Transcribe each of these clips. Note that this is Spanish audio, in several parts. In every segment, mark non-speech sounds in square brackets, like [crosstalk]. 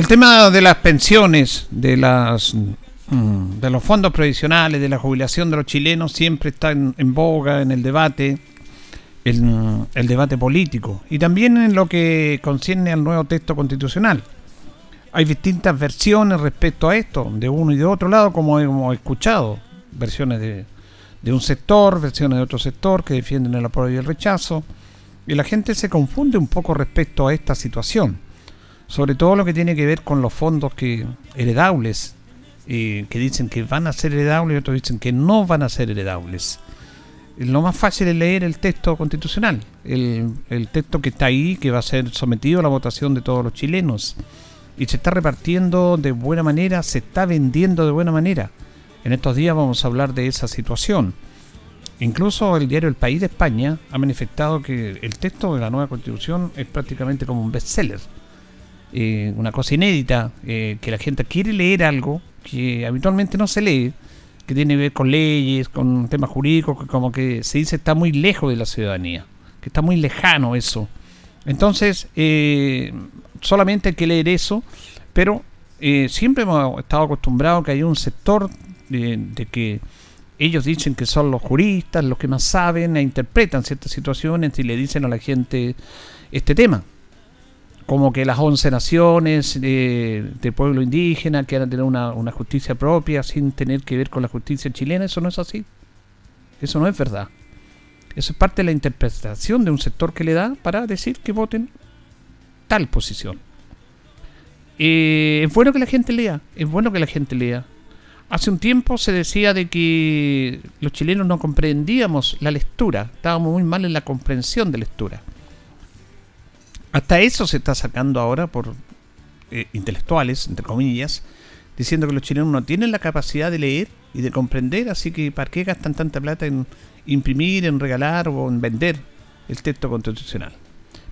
El tema de las pensiones, de las mm, de los fondos previsionales, de la jubilación de los chilenos siempre está en, boga en el debate, el, el, debate político y también en lo que concierne al nuevo texto constitucional. Hay distintas versiones respecto a esto, de uno y de otro lado, como hemos escuchado, versiones de, de un sector, versiones de otro sector que defienden el apoyo y el rechazo, y la gente se confunde un poco respecto a esta situación sobre todo lo que tiene que ver con los fondos que heredables, que dicen que van a ser heredables y otros dicen que no van a ser heredables. Lo más fácil es leer el texto constitucional, el, el texto que está ahí, que va a ser sometido a la votación de todos los chilenos. Y se está repartiendo de buena manera, se está vendiendo de buena manera. En estos días vamos a hablar de esa situación. Incluso el diario El País de España ha manifestado que el texto de la nueva constitución es prácticamente como un bestseller eh, una cosa inédita, eh, que la gente quiere leer algo que habitualmente no se lee, que tiene que ver con leyes, con temas jurídicos, que como que se dice está muy lejos de la ciudadanía, que está muy lejano eso. Entonces, eh, solamente hay que leer eso, pero siempre hemos estado acostumbrados que hay un sector de, que ellos dicen que son los juristas, los que más saben e interpretan ciertas situaciones y le dicen a la gente este tema como que las 11 naciones de pueblo indígena quieran tener una, una, justicia propia sin tener que ver con la justicia chilena, eso no es así. Eso no es verdad. Eso es parte de la interpretación de un sector que le da para decir que voten tal posición. Eh, es bueno que la gente lea, es bueno que la gente lea. Hace un tiempo se decía de que los chilenos no comprendíamos la lectura, estábamos muy mal en la comprensión de lectura. Hasta eso se está sacando ahora por eh, intelectuales, entre comillas, diciendo que los chilenos no tienen la capacidad de leer y de comprender, así que ¿para qué gastan tanta plata en imprimir, en regalar o en vender el texto constitucional?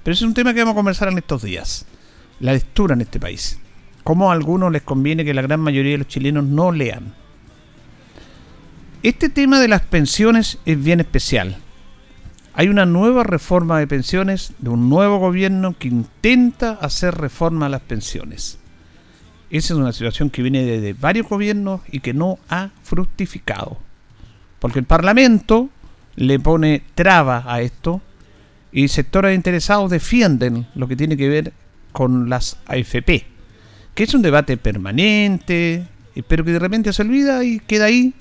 Pero ese es un tema que vamos a conversar en estos días, la lectura en este país. Cómo a algunos les conviene que la gran mayoría de los chilenos no lean. Este tema de las pensiones es bien especial hay una nueva reforma de pensiones de un nuevo gobierno que intenta hacer reforma a las pensiones. Esa es una situación que viene de varios gobiernos y que no ha fructificado. Porque el Parlamento le pone traba a esto y sectores interesados defienden lo que tiene que ver con las AFP, que es un debate permanente, pero que de repente se olvida y queda ahí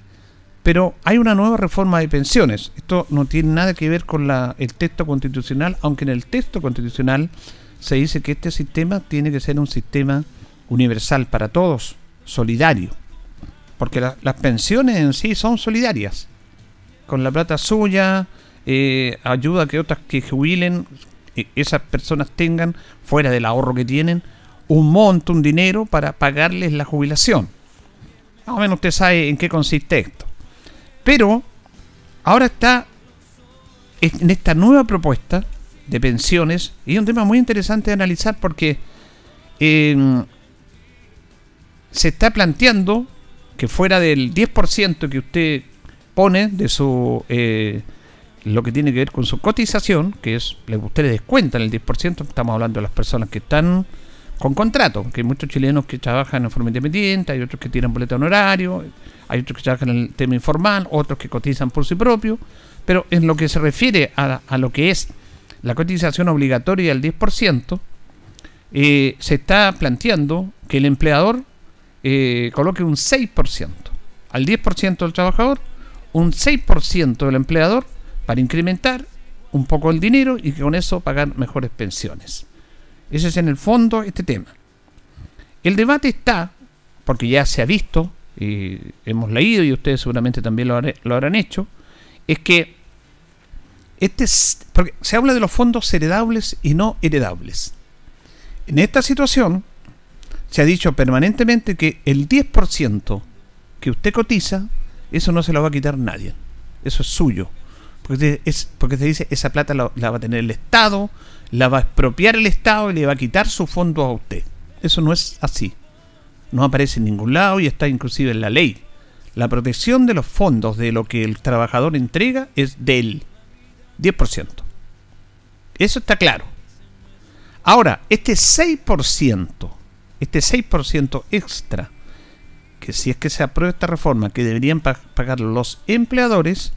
pero hay una nueva reforma de pensiones. Esto no tiene nada que ver con el texto constitucional, aunque en el texto constitucional se dice que este sistema tiene que ser un sistema universal para todos, solidario. Porque las pensiones en sí son solidarias. Con la plata suya, eh, ayuda a que otras que jubilen, eh, esas personas tengan, fuera del ahorro que tienen, un monto, un dinero para pagarles la jubilación. Más o menos usted sabe en qué consiste esto. Pero ahora está en esta nueva propuesta de pensiones y es un tema muy interesante de analizar porque em, se está planteando que fuera del 10% que usted pone de su eh, lo que tiene que ver con su cotización, que es le usted le descuenta el 10%, estamos hablando de las personas que están con contrato, que hay muchos chilenos que trabajan en forma independiente, hay otros que tienen boleto honorario, hay otros que trabajan en el tema informal, otros que cotizan por sí propio, pero en lo que se refiere a, lo que es la cotización obligatoria del 10%, eh, se está planteando que el empleador eh, coloque un 6%, al 10% del trabajador, un 6% del empleador para incrementar un poco el dinero y con eso pagar mejores pensiones. Ese es en el fondo este tema. El debate está, porque ya se ha visto, y hemos leído y ustedes seguramente también lo, lo habrán hecho, es que este porque se habla de los fondos heredables y no heredables. En esta situación se ha dicho permanentemente que el 10% que usted cotiza, eso no se lo va a quitar nadie. Eso es suyo. Porque, es, porque se dice, esa plata la, la, va a tener el Estado, la va a expropiar el Estado y le va a quitar su fondo a usted. Eso no es así. No aparece en ningún lado y está inclusive en la ley. La protección de los fondos de lo que el trabajador entrega es del 10%. Eso está claro. Ahora, este 6%, este 6% extra, que si es que se aprueba esta reforma, que deberían pagar los empleadores,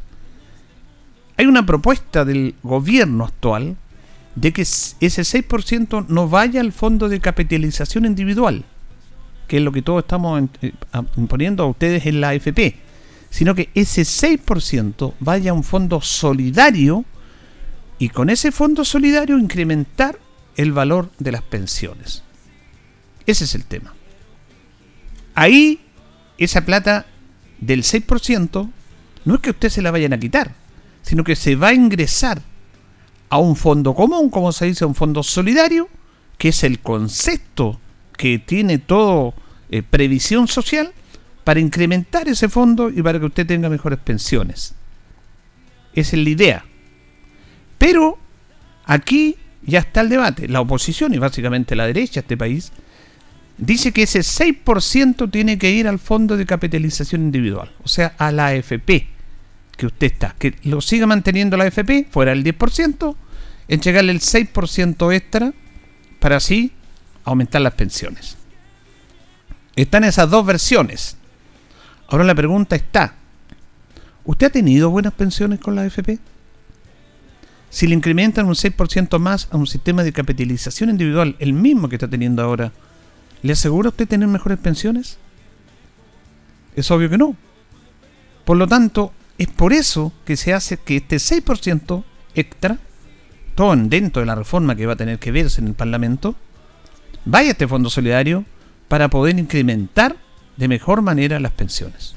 hay una propuesta del gobierno actual de que ese 6% no vaya al fondo de capitalización individual, que es lo que todos estamos eh, imponiendo a ustedes en la AFP, sino que ese 6% vaya a un fondo solidario y con ese fondo solidario incrementar el valor de las pensiones. Ese es el tema. Ahí, esa plata del 6% no es que usted se la vayan a quitar, sino que se va a ingresar a un fondo común, como se dice, un fondo solidario, que es el concepto que tiene todo eh, previsión social, para incrementar ese fondo y para que usted tenga mejores pensiones. Esa es la idea. Pero aquí ya está el debate. La oposición y básicamente la derecha de este país dice que ese 6% tiene que ir al fondo de capitalización individual, o sea, a la AFP que usted está, que lo siga manteniendo la AFP, fuera el 10%, entregarle el 6% extra para así aumentar las pensiones. Están esas dos versiones. Ahora la pregunta está, ¿usted ha tenido buenas pensiones con la AFP? Si le incrementan un 6% más a un sistema de capitalización individual, el mismo que está teniendo ahora, ¿le asegura usted tener mejores pensiones? Es obvio que no. Por lo tanto, es por eso que se hace que este 6% extra, todo dentro de la reforma que va a tener que verse en el Parlamento, vaya a este fondo solidario para poder incrementar de mejor manera las pensiones.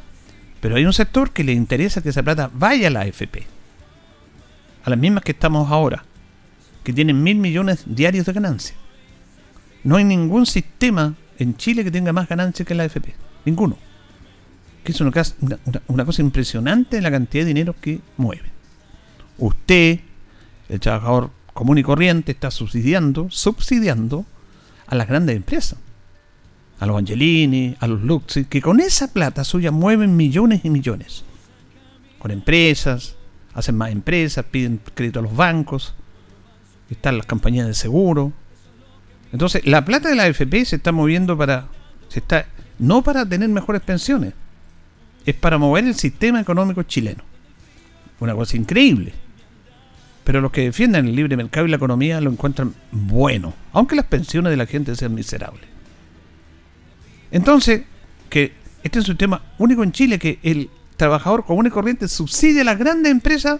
Pero hay un sector que le interesa que esa plata vaya a la AFP, a las mismas que estamos ahora, que tienen mil millones diarios de ganancia. No hay ningún sistema en Chile que tenga más ganancias que la AFP, ninguno que es una, cosa impresionante la cantidad de dinero que mueven. Usted, el trabajador común y corriente, está subsidiando, subsidiando a las grandes empresas, a los Angelini, a los Luxi, que con esa plata suya mueven millones y millones. Con empresas, hacen más empresas, piden crédito a los bancos, están las compañías de seguro. Entonces, la plata de la AFP se está moviendo para, se está, no para tener mejores pensiones, es para mover el sistema económico chileno. Una cosa increíble. Pero los que defienden el libre mercado y la economía lo encuentran bueno, aunque las pensiones de la gente sean miserables. Entonces, que este es un tema único en Chile, que el trabajador común y corriente subsidia a las grandes empresas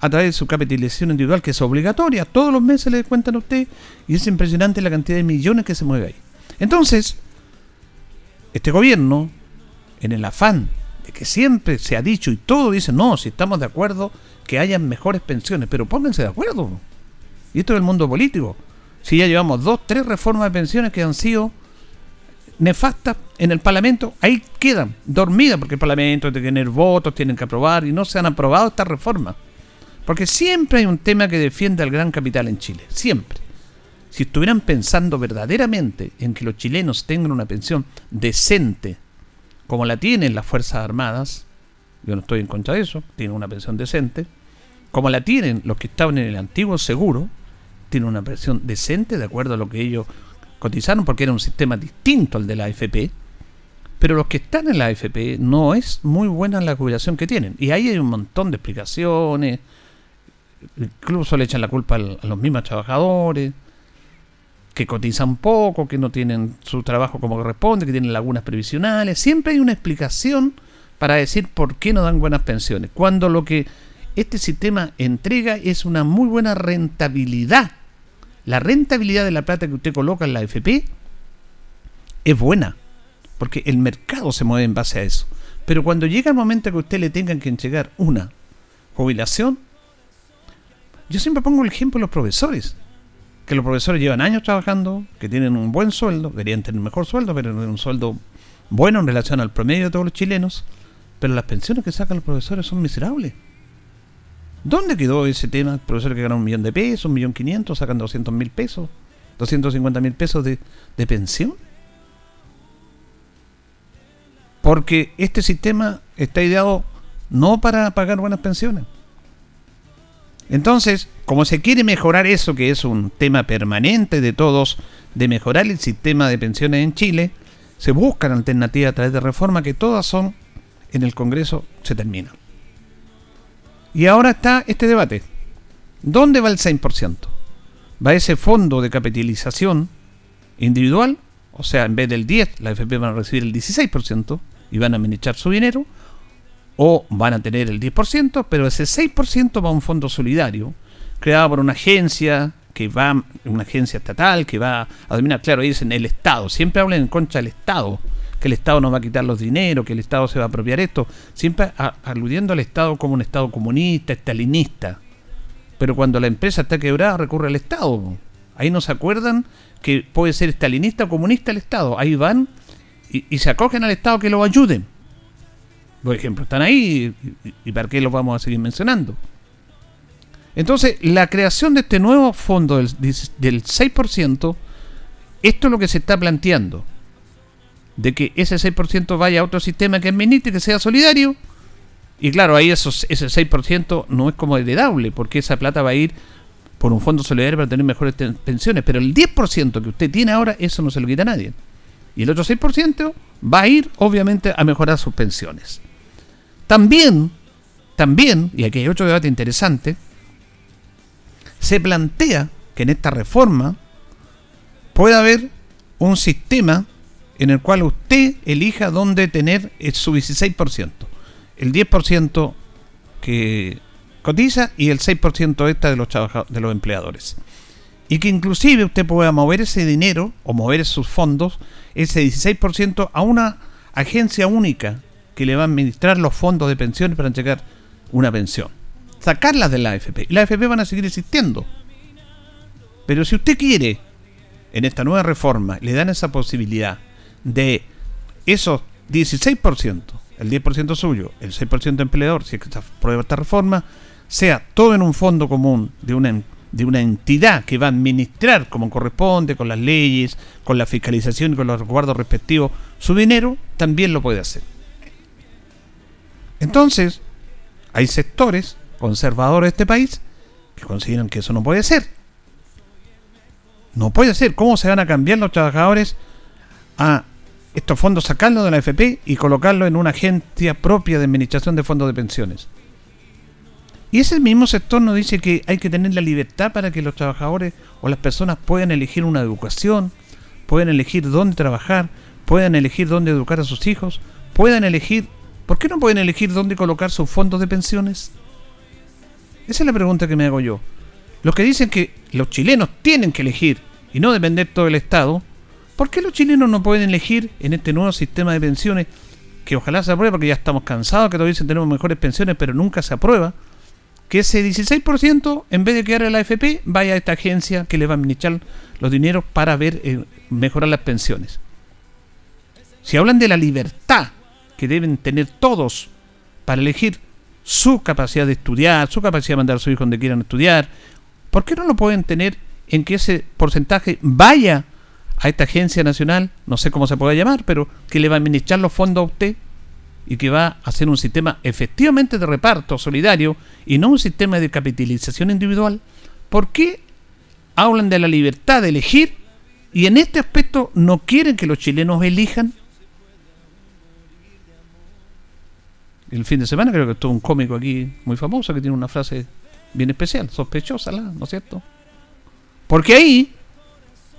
a través de su capitalización individual, que es obligatoria, todos los meses le cuentan a usted, y es impresionante la cantidad de millones que se mueve ahí. Entonces, este gobierno, en el afán que siempre se ha dicho y todo dice, no, si estamos de acuerdo que hayan mejores pensiones, pero pónganse de acuerdo. Y esto es el mundo político. Si ya llevamos dos, tres reformas de pensiones que han sido nefastas en el Parlamento, ahí quedan, dormidas, porque el Parlamento tiene que tener votos, tienen que aprobar, y no se han aprobado estas reformas. Porque siempre hay un tema que defiende al gran capital en Chile, siempre. Si estuvieran pensando verdaderamente en que los chilenos tengan una pensión decente, como la tienen las Fuerzas Armadas, yo no estoy en contra de eso, tienen una pensión decente, como la tienen los que estaban en el antiguo seguro, tienen una pensión decente de acuerdo a lo que ellos cotizaron, porque era un sistema distinto al de la AFP, pero los que están en la AFP no es muy buena la jubilación que tienen. Y ahí hay un montón de explicaciones, incluso le echan la culpa a los mismos trabajadores, que cotizan poco, que no tienen su trabajo como corresponde, que tienen lagunas previsionales. Siempre hay una explicación para decir por qué no dan buenas pensiones. Cuando lo que este sistema entrega es una muy buena rentabilidad. La rentabilidad de la plata que usted coloca en la AFP es buena, porque el mercado se mueve en base a eso. Pero cuando llega el momento que usted le tengan que entregar una jubilación, yo siempre pongo el ejemplo de los profesores, que los profesores llevan años trabajando, que tienen un buen sueldo, deberían tener un mejor sueldo, pero un sueldo bueno en relación al promedio de todos los chilenos, pero las pensiones que sacan los profesores son miserables. ¿Dónde quedó ese tema? Profesores que ganan un millón de pesos, un millón quinientos, sacan doscientos mil pesos, doscientos cincuenta mil pesos de, de pensión. Porque este sistema está ideado no para pagar buenas pensiones. Entonces, como se quiere mejorar eso, que es un tema permanente de todos, de mejorar el sistema de pensiones en Chile, se buscan alternativas a través de reforma que todas son en el Congreso se terminan. Y ahora está este debate. ¿Dónde va el 6%? ¿Va ese fondo de capitalización individual? O sea, en vez del 10, la FP van a recibir el 16% y van a administrar su dinero. O van a tener el 10%, pero ese 6% va a un fondo solidario creado por una agencia que va, una agencia estatal que va a dominar, claro, dicen el Estado, siempre hablan en contra del Estado, que el Estado nos va a quitar los dineros, que el Estado se va a apropiar esto, siempre aludiendo al Estado como un Estado comunista, estalinista. Pero cuando la empresa está quebrada recurre al Estado. Ahí no se acuerdan que puede ser estalinista o comunista el Estado. Ahí van y, se acogen al Estado que lo ayuden. Por ejemplo, están ahí y, para qué los vamos a seguir mencionando. Entonces, la creación de este nuevo fondo del, del 6%, esto es lo que se está planteando de que ese 6% vaya a otro sistema que administre, que sea solidario. Y claro, ahí esos, ese 6% no es como heredable, porque esa plata va a ir por un fondo solidario para tener mejores pensiones. Pero el 10% que usted tiene ahora, eso no se lo quita a nadie. Y el otro 6% va a ir, obviamente, a mejorar sus pensiones. También, también, y aquí hay otro debate interesante, se plantea que en esta reforma pueda haber un sistema en el cual usted elija dónde tener su 16%. El 10% que cotiza y el 6% esta de los, de los empleadores. Y que inclusive usted pueda mover ese dinero o mover sus fondos, ese 16% a una agencia única que le va a administrar los fondos de pensiones para entregar una pensión. Sacarlas de la AFP. Y la AFP van a seguir existiendo. Pero si usted quiere, en esta nueva reforma, le dan esa posibilidad de esos 16%, el 10% suyo, el 6% empleador, si es que está prueba esta reforma, sea todo en un fondo común de una, de una entidad que va a administrar como corresponde, con las leyes, con la fiscalización y con los resguardos respectivos, su dinero, también lo puede hacer. Entonces, hay sectores conservadores de este país que consideran que eso no puede ser. No puede ser. ¿Cómo se van a cambiar los trabajadores a estos fondos sacarlos de la FP y colocarlos en una agencia propia de administración de fondos de pensiones. Y ese mismo sector nos dice que hay que tener la libertad para que los trabajadores o las personas puedan elegir una educación, puedan elegir dónde trabajar, puedan elegir dónde educar a sus hijos, puedan elegir, ¿por qué no pueden elegir dónde colocar sus fondos de pensiones? Esa es la pregunta que me hago yo. Los que dicen que los chilenos tienen que elegir y no depender todo del Estado, ¿Por qué los chilenos no pueden elegir en este nuevo sistema de pensiones, que ojalá se apruebe, porque ya estamos cansados, que todavía tenemos mejores pensiones, pero nunca se aprueba, que ese 16%, en vez de quedar en la AFP, vaya a esta agencia que le va a administrar los dineros para ver eh, mejorar las pensiones? Si hablan de la libertad que deben tener todos para elegir su capacidad de estudiar, su capacidad de mandar a su hijo donde quieran estudiar, ¿por qué no lo pueden tener en que ese porcentaje vaya a esta agencia nacional, no sé cómo se puede llamar, pero que le va a administrar los fondos a usted y que va a hacer un sistema efectivamente de reparto solidario y no un sistema de capitalización individual, ¿por qué hablan de la libertad de elegir y en este aspecto no quieren que los chilenos elijan? El fin de semana creo que estuvo un cómico aquí muy famoso que tiene una frase bien especial, sospechosa, ¿no es cierto? Porque ahí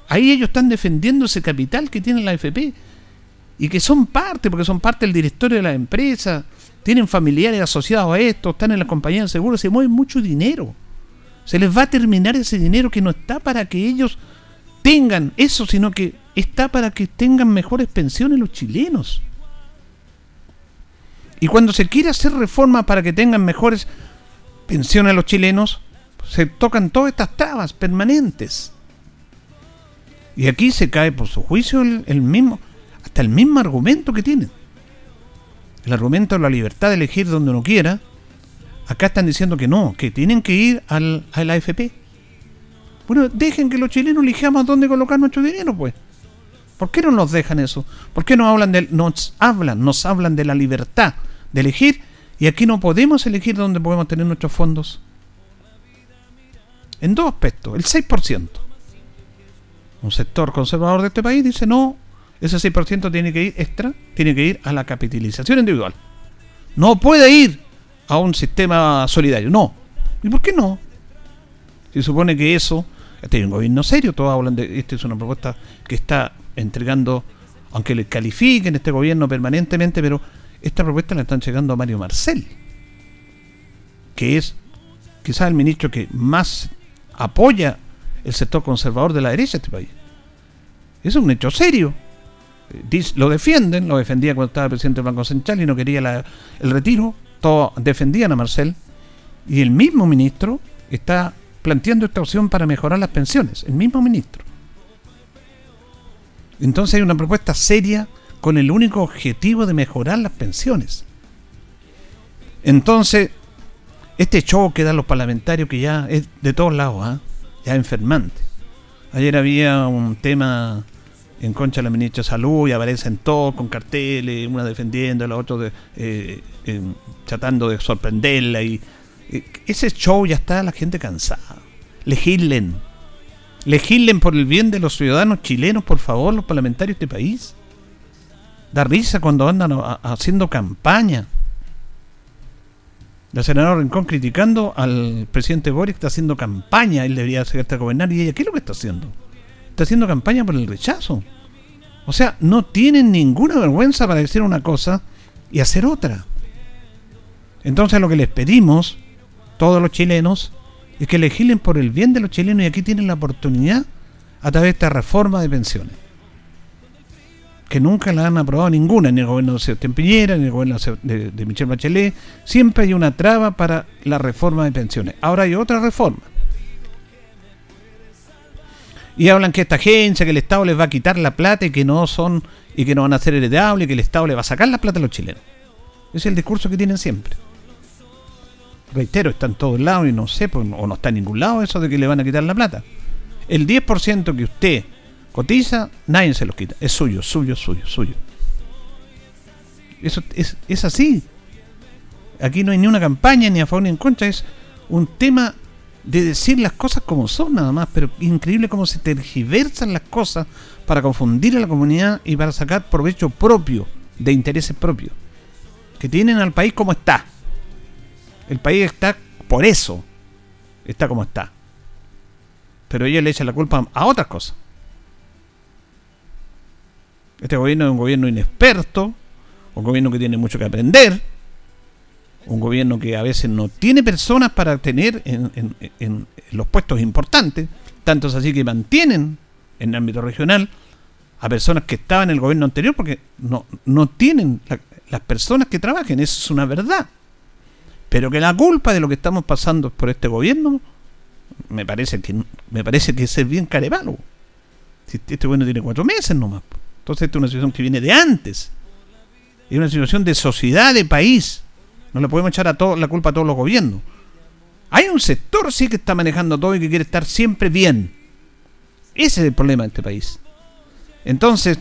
Ahí ellos están defendiendo ese capital que tiene la AFP y que son parte, porque son parte del directorio de la empresa, tienen familiares asociados a esto, están en las compañías de seguros, se mueven mucho dinero. Se les va a terminar ese dinero que no está para que ellos tengan eso, sino que está para que tengan mejores pensiones los chilenos. Y cuando se quiere hacer reforma para que tengan mejores pensiones los chilenos, se tocan todas estas trabas permanentes. Y aquí se cae por su juicio el, mismo, hasta el mismo argumento que tienen. El argumento de la libertad de elegir donde uno quiera. Acá están diciendo que no, que tienen que ir al, a AFP. Bueno, dejen que los chilenos elijamos dónde colocar nuestro dinero, pues. ¿Por qué no nos dejan eso? ¿Por qué no hablan de, nos hablan, nos hablan de la libertad? De elegir y aquí no podemos elegir dónde podemos tener nuestros fondos. En dos aspectos. El 6%. Un sector conservador de este país dice no, ese 6% tiene que ir extra, tiene que ir a la capitalización individual. No puede ir a un sistema solidario, no. ¿Y por qué no? Se supone que eso, este es un gobierno serio, todos hablan de, esta es una propuesta que está entregando, aunque le califiquen este gobierno permanentemente, pero esta propuesta la están llegando a Mario Marcel, que es quizás el ministro que más apoya el sector conservador de la derecha de este país. Es un hecho serio. Lo defienden, lo defendía cuando estaba presidente del Banco Central y no quería el retiro. Todos defendían a Marcel. Y el mismo ministro está planteando esta opción para mejorar las pensiones. El mismo ministro. Entonces hay una propuesta seria con el único objetivo de mejorar las pensiones. Entonces, este show que dan los parlamentarios, que ya es de todos lados, ¿ah? ya enfermante. Ayer había un tema en contra de la ministra de Salud y aparecen todos con carteles, una defendiendo, la otra eh, tratando de sorprenderla. y eh, Ese show ya está la gente cansada. Legislen. Legislen por el bien de los ciudadanos chilenos, por favor, los parlamentarios de este país. Da risa cuando andan haciendo campaña. La senadora Rincón criticando al presidente Boric está haciendo campaña, él debería ser a gobernar y ella, ¿qué es lo que está haciendo? Está haciendo campaña por el rechazo. O sea, no tienen ninguna vergüenza para decir una cosa y hacer otra. Entonces lo que les pedimos, todos los chilenos, es que legislen por el bien de los chilenos y aquí tienen la oportunidad a través de esta reforma de pensiones que nunca la han aprobado ninguna, ni el gobierno de Sebastián Piñera, ni el gobierno de, de Michelle Bachelet. Siempre hay una traba para la reforma de pensiones. Ahora hay otra reforma. Y hablan que esta agencia, que el Estado les va a quitar la plata y que no son, y que no van a ser heredables, y que el Estado le va a sacar la plata a los chilenos. Ese es el discurso que tienen siempre. Reitero, está en todos lados y no sé, pues, o no está en ningún lado eso de que le van a quitar la plata. El 10% que usted cotiza, nadie se los quita. Es suyo, suyo, suyo, suyo. Eso es, es así. Aquí no hay ni una campaña, ni a favor ni en contra. Es un tema de decir las cosas como son nada más. Pero increíble cómo se tergiversan las cosas para confundir a la comunidad y para sacar provecho propio, de intereses propios. Que tienen al país como está. El país está por eso. Está como está. Pero ellos le echan la culpa a otras cosas. Este gobierno es un gobierno inexperto, un gobierno que tiene mucho que aprender, un gobierno que a veces no tiene personas para tener en, los puestos importantes, tanto así que mantienen en el ámbito regional a personas que estaban en el gobierno anterior porque no, no tienen las personas que trabajen, eso es una verdad. Pero que la culpa de lo que estamos pasando por este gobierno, me parece que me parece que es bien carevalo. Este gobierno tiene cuatro meses nomás. Entonces, esta es una situación que viene de antes. Es una situación de sociedad, de país. No le podemos echar a todo, la culpa a todos los gobiernos. Hay un sector, sí, que está manejando todo y que quiere estar siempre bien. Ese es el problema de este país. Entonces,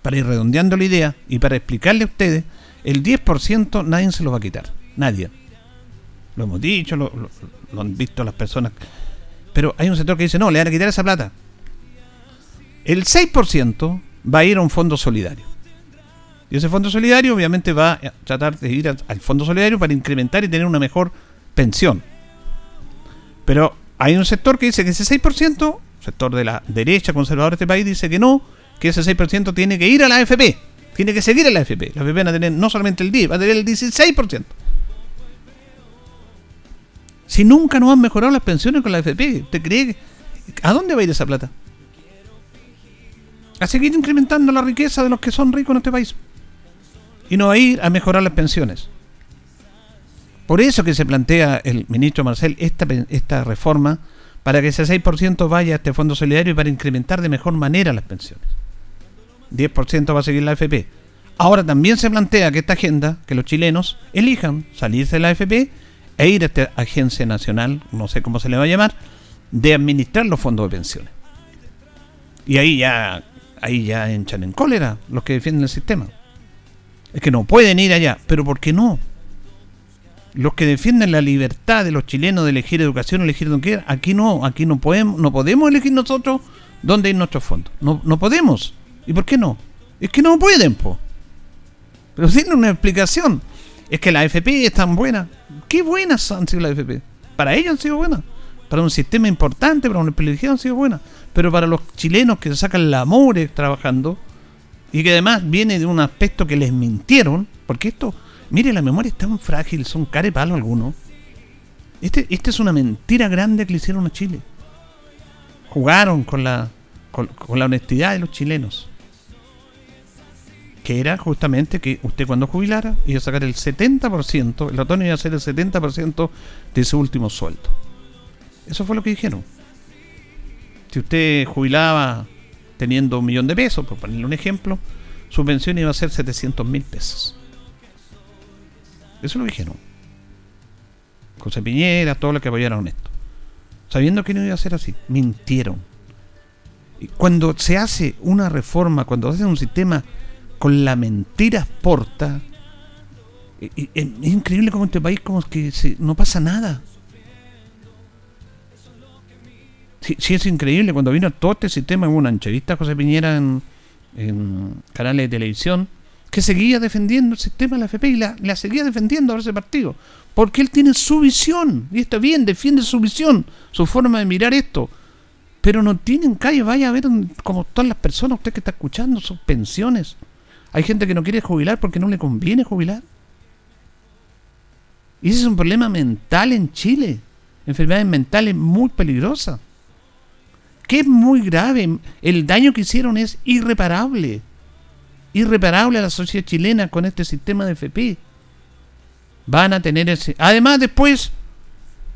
para ir redondeando la idea y para explicarle a ustedes, el 10% nadie se lo va a quitar. Nadie. Lo hemos dicho, lo, lo han visto las personas. Pero hay un sector que dice, no, le van a quitar esa plata. El 6% va a ir a un fondo solidario. Y ese fondo solidario obviamente va a tratar de ir al fondo solidario para incrementar y tener una mejor pensión. Pero hay un sector que dice que ese 6%, sector de la derecha conservadora de este país, dice que no, que ese 6% tiene que ir a la AFP. Tiene que seguir en la AFP. La AFP van a tener no solamente el 10, va a tener el 16%. Si nunca nos han mejorado las pensiones con la AFP, ¿te cree? ¿A dónde va a ir esa plata? A seguir incrementando la riqueza de los que son ricos en este país. Y no a ir a mejorar las pensiones. Por eso que se plantea el ministro Marcel esta, esta reforma para que ese 6% vaya a este fondo solidario y para incrementar de mejor manera las pensiones. 10% va a seguir la AFP. Ahora también se plantea que esta agenda, que los chilenos elijan salirse de la AFP e ir a esta agencia nacional, no sé cómo se le va a llamar, de administrar los fondos de pensiones. Y ahí ya, ahí ya enchan en cólera los que defienden el sistema. Es que no pueden ir allá, pero ¿por qué no? los que defienden la libertad de los chilenos de elegir educación, elegir donde quieran, aquí no, aquí no podemos, no podemos elegir nosotros dónde ir nuestros fondos. No, no podemos. ¿Y por qué no? Es que no pueden, po. Pero tienen una explicación. Es que la AFP es tan buena. ¿Qué buenas han sido las AFP? Para ellos han sido buenas. Para un sistema importante, para una privilegiado han sido buenas. Pero para los chilenos que se sacan la amore trabajando y que además viene de un aspecto que les mintieron, porque esto Mire, la memoria es tan frágil, son care palo algunos. Este, esta es una mentira grande que le hicieron a Chile. Jugaron con la, con, la honestidad de los chilenos. Que era justamente que usted cuando jubilara iba a sacar el 70%, el ratón iba a ser el 70% de su último sueldo. Eso fue lo que dijeron. Si usted jubilaba teniendo un millón de pesos, por ponerle un ejemplo, su pensión iba a ser 700 mil pesos. Eso lo dijeron. José Piñera, todos los que apoyaron esto. Sabiendo que no iba a ser así. Mintieron. Y cuando se hace una reforma, cuando se hace un sistema con la mentira exporta, es increíble como este país como que no pasa nada. Sí, es increíble. Cuando vino todo este sistema, hubo una entrevista José Piñera en, canales de televisión que seguía defendiendo el sistema de la FP y la, seguía defendiendo a ese partido. Porque él tiene su visión, y está bien, defiende su visión, su forma de mirar esto. Pero no tienen calle, vaya a ver como todas las personas, usted que está escuchando, sus pensiones. Hay gente que no quiere jubilar porque no le conviene jubilar. Y ese es un problema mental en Chile. Enfermedades mentales muy peligrosas. Que es muy grave. El daño que hicieron es irreparable irreparable a la sociedad chilena con este sistema de FP. Van a tener ese. Además, después,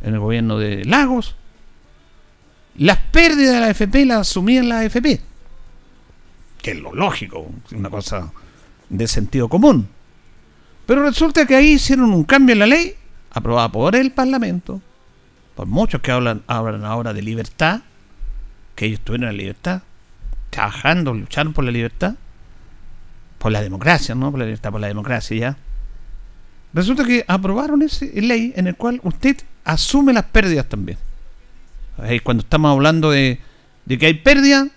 en el gobierno de Lagos, las pérdidas de la FP las asumían la AFP. Que es lo lógico, una cosa de sentido común. Pero resulta que ahí hicieron un cambio en la ley, aprobada por el Parlamento, por muchos que hablan, hablan ahora de libertad, que ellos tuvieron la libertad, trabajando, lucharon por la libertad, por la democracia, ¿no? Por la libertad, por la democracia ya. Resulta que aprobaron esa ley en el cual usted asume las pérdidas también. cuando estamos hablando de, de que hay pérdida,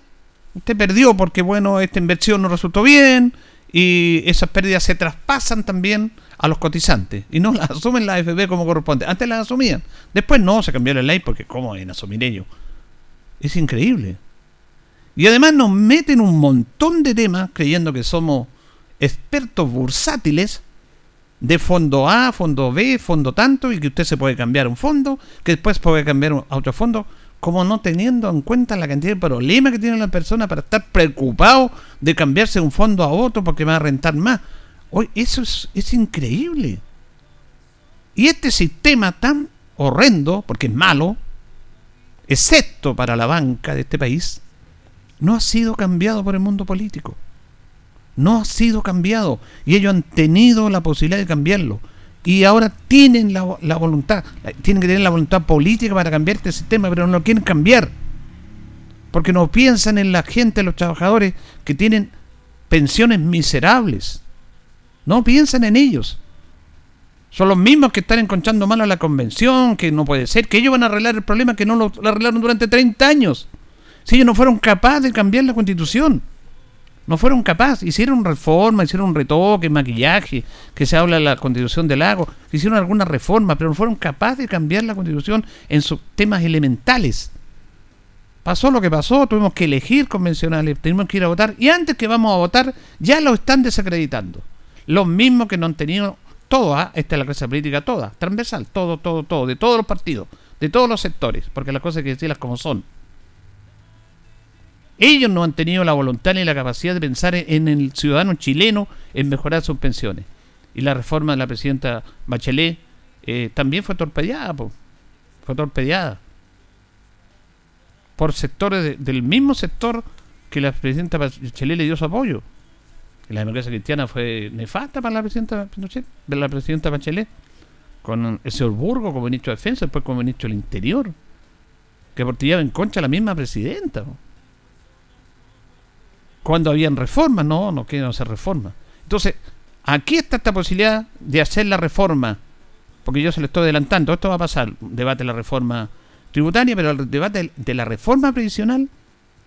usted perdió porque, bueno, esta inversión no resultó bien y esas pérdidas se traspasan también a los cotizantes y no las [laughs] asumen la AFP como corresponde. Antes las asumían, después no, se cambió la ley porque ¿cómo en asumir ellos? Es increíble. Y además nos meten un montón de temas creyendo que somos expertos bursátiles de fondo A, fondo B, fondo tanto, y que usted se puede cambiar un fondo, que después puede cambiar a otro fondo, como no teniendo en cuenta la cantidad de problemas que tiene la persona para estar preocupado de cambiarse de un fondo a otro porque va a rentar más. Hoy eso es, es increíble. Y este sistema tan horrendo, porque es malo, excepto para la banca de este país, no ha sido cambiado por el mundo político no ha sido cambiado y ellos han tenido la posibilidad de cambiarlo y ahora tienen la, voluntad, tienen que tener la voluntad política para cambiar este sistema, pero no lo quieren cambiar. Porque no piensan en la gente, los trabajadores que tienen pensiones miserables. No piensan en ellos. Son los mismos que están encontrando mal a la convención, que no puede ser, que ellos van a arreglar el problema que no lo, arreglaron durante 30 años. Si ellos no fueron capaces de cambiar la constitución. No fueron capaces, hicieron reforma, hicieron retoque, maquillaje, que se habla de la constitución del lago, hicieron alguna reforma, pero no fueron capaces de cambiar la constitución en sus temas elementales. pasó lo que pasó, tuvimos que elegir convencionales, tuvimos que ir a votar y antes que vamos a votar ya lo están desacreditando. Los mismos que no han tenido todo, ¿ah? esta es la clase política toda, transversal, todo, todo, todo, de todos los partidos, de todos los sectores, porque las cosas hay que decirlas como son. Ellos no han tenido la voluntad ni la capacidad de pensar en el ciudadano chileno en mejorar sus pensiones. Y la reforma de la presidenta Bachelet eh, también fue torpedeada, fue torpedeada por sectores del mismo sector que la presidenta Bachelet le dio su apoyo. La democracia cristiana fue nefasta para la presidenta la presidenta Bachelet, con el señor Burgo como ministro de Defensa, después como ministro del Interior, que portillaba en concha la misma presidenta. Cuando habían reformas, no, no quieren hacer reformas. Entonces, aquí está esta posibilidad de hacer la reforma, porque yo se lo estoy adelantando, esto va a pasar, debate de la reforma tributaria, pero el debate de la reforma previsional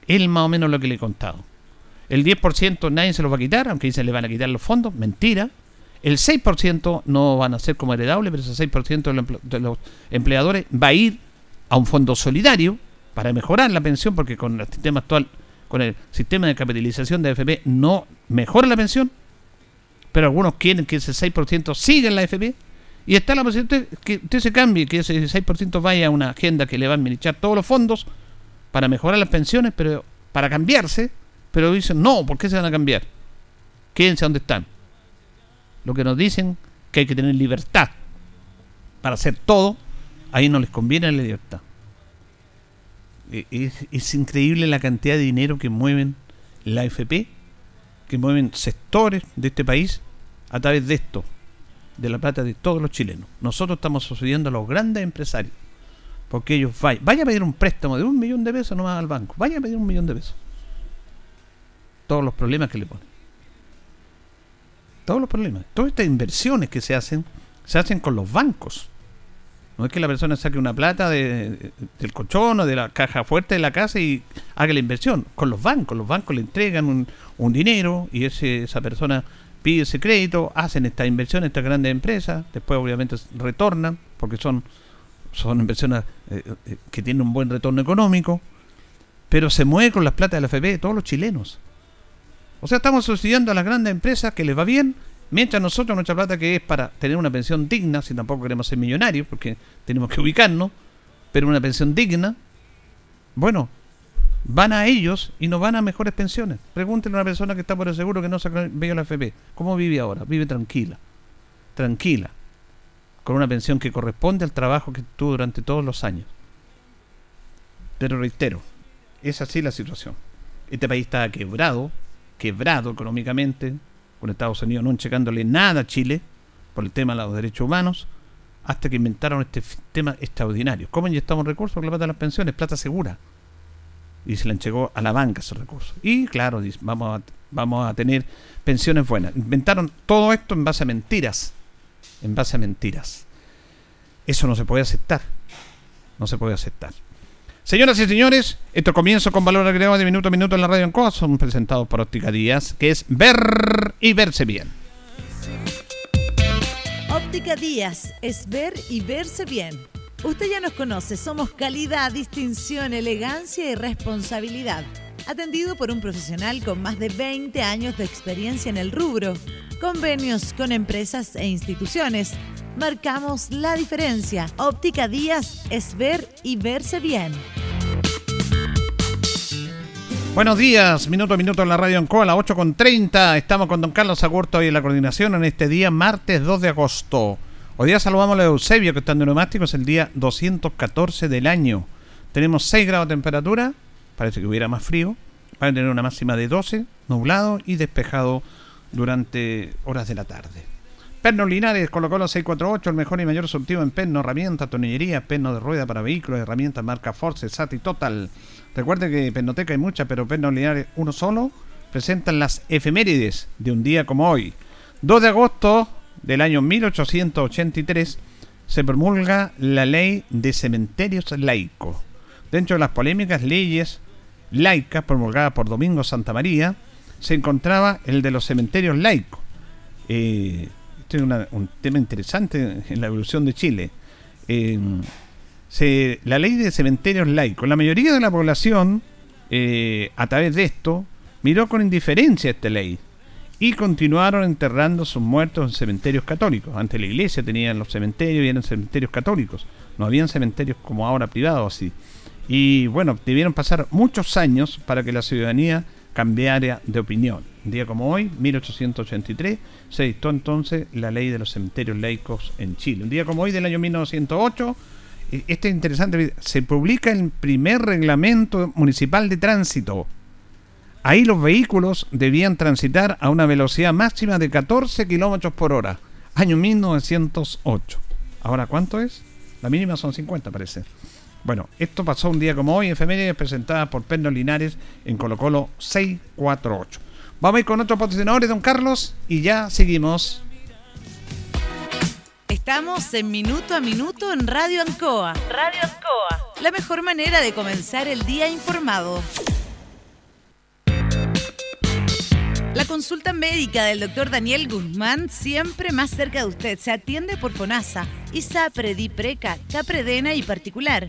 es más o menos lo que le he contado. El 10% nadie se lo va a quitar, aunque dicen le van a quitar los fondos, mentira. El 6% no van a ser como heredable, pero ese 6% de los empleadores va a ir a un fondo solidario para mejorar la pensión, porque con el sistema actual con el sistema de capitalización de AFP no mejora la pensión, pero algunos quieren que ese 6% siga en la AFP. Y está la posibilidad que usted se cambie, que ese 6% vaya a una agenda que le va a administrar todos los fondos para mejorar las pensiones, pero para cambiarse, pero dicen, no, ¿por qué se van a cambiar? Quédense donde están. Lo que nos dicen que hay que tener libertad para hacer todo, ahí no les conviene la libertad. Eh, es, increíble la cantidad de dinero que mueven la AFP, que mueven sectores de este país a través de esto, de la plata de todos los chilenos. Nosotros estamos sucediendo a los grandes empresarios, porque ellos vayan, vaya a pedir un préstamo de un millón de pesos nomás al banco, vaya a pedir un millón de pesos. Todos los problemas que le ponen. Todos los problemas. Todas estas inversiones que se hacen, se hacen con los bancos. No es que la persona saque una plata de, del colchón o de la caja fuerte de la casa y haga la inversión. Con los bancos, los bancos le entregan un, dinero y ese, esa persona pide ese crédito, hacen esta inversión, estas grandes empresas, después obviamente retornan porque son, son inversiones eh, eh, que tienen un buen retorno económico, pero se mueve con las plata de la FP todos los chilenos. O sea, estamos subsidiando a las grandes empresas que les va bien Mientras nosotros nuestra plata que es para tener una pensión digna, si tampoco queremos ser millonarios, porque tenemos que ubicarnos, pero una pensión digna, bueno, van a ellos y nos van a mejores pensiones. Pregúntenle a una persona que está por el seguro que no se ve la FP, ¿cómo vive ahora? Vive tranquila, tranquila, con una pensión que corresponde al trabajo que tuvo durante todos los años. Pero reitero, es así la situación. Este país está quebrado, quebrado económicamente, con Estados Unidos no checándole nada a Chile por el tema de los derechos humanos, hasta que inventaron este sistema extraordinario. ¿Cómo inyectamos recursos? Con la plata de las pensiones, plata segura. Y se le entregó a la banca ese recurso. Y claro, vamos a, vamos a tener pensiones buenas. Inventaron todo esto en base a mentiras. En base a mentiras. Eso no se puede aceptar. No se puede aceptar. Señoras y señores, esto comienzo con valor agregado de minuto a minuto en la radio en COA. Son presentados por Óptica Díaz, que es ver y verse bien. Óptica Díaz es ver y verse bien. Usted ya nos conoce, somos calidad, distinción, elegancia y responsabilidad. Atendido por un profesional con más de 20 años de experiencia en el rubro. Convenios con empresas e instituciones. Marcamos la diferencia. Óptica Díaz es ver y verse bien. Buenos días, minuto a minuto en la radio en a las 8.30. Estamos con don Carlos Agurto y en la coordinación en este día, martes 2 de agosto. Hoy día saludamos a Eusebio, que está en neumático, es el día 214 del año. Tenemos 6 grados de temperatura, parece que hubiera más frío. Va a tener una máxima de 12, nublado y despejado durante horas de la tarde. Perno Linares colocó los 648, el mejor y mayor surtido en perno, herramienta, tonillería, perno de rueda para vehículos, herramientas marca Force, Sati Total Recuerde que Pernoteca hay muchas, pero Pernos Linares uno solo presentan las efemérides de un día como hoy. 2 de agosto del año 1883 se promulga la ley de cementerios laicos. Dentro de las polémicas leyes laicas promulgadas por Domingo Santa María, se encontraba el de los cementerios laicos. Este es un tema interesante en la evolución de Chile. Eh, la ley de cementerios laicos. La mayoría de la población, eh, a través de esto, miró con indiferencia esta ley y continuaron enterrando sus muertos en cementerios católicos. Antes la iglesia tenía los cementerios y eran cementerios católicos, no habían cementerios como ahora privados así. Y bueno, debieron pasar muchos años para que la ciudadanía cambiara de opinión. Un día como hoy, 1883, se dictó entonces la ley de los cementerios laicos en Chile. Un día como hoy del año 1908, este es interesante, se publica el primer reglamento municipal de tránsito Ahí los vehículos debían transitar a una velocidad máxima de 14 kilómetros por hora. Año 1908. ¿Ahora cuánto es? La mínima son 50, parece. Bueno, esto pasó un día como hoy, efemérides presentada por Pedro Linares en Colo Colo 648. Vamos a ir con otros patrocinadores, don Carlos, y ya seguimos. Estamos en Minuto a Minuto en Radio Ancoa. Radio Ancoa. La mejor manera de comenzar el día informado. La consulta médica del doctor Daniel Guzmán siempre más cerca de usted. Se atiende por FONASA, ISAPRE, DIPRECA, CAPREDENA y particular.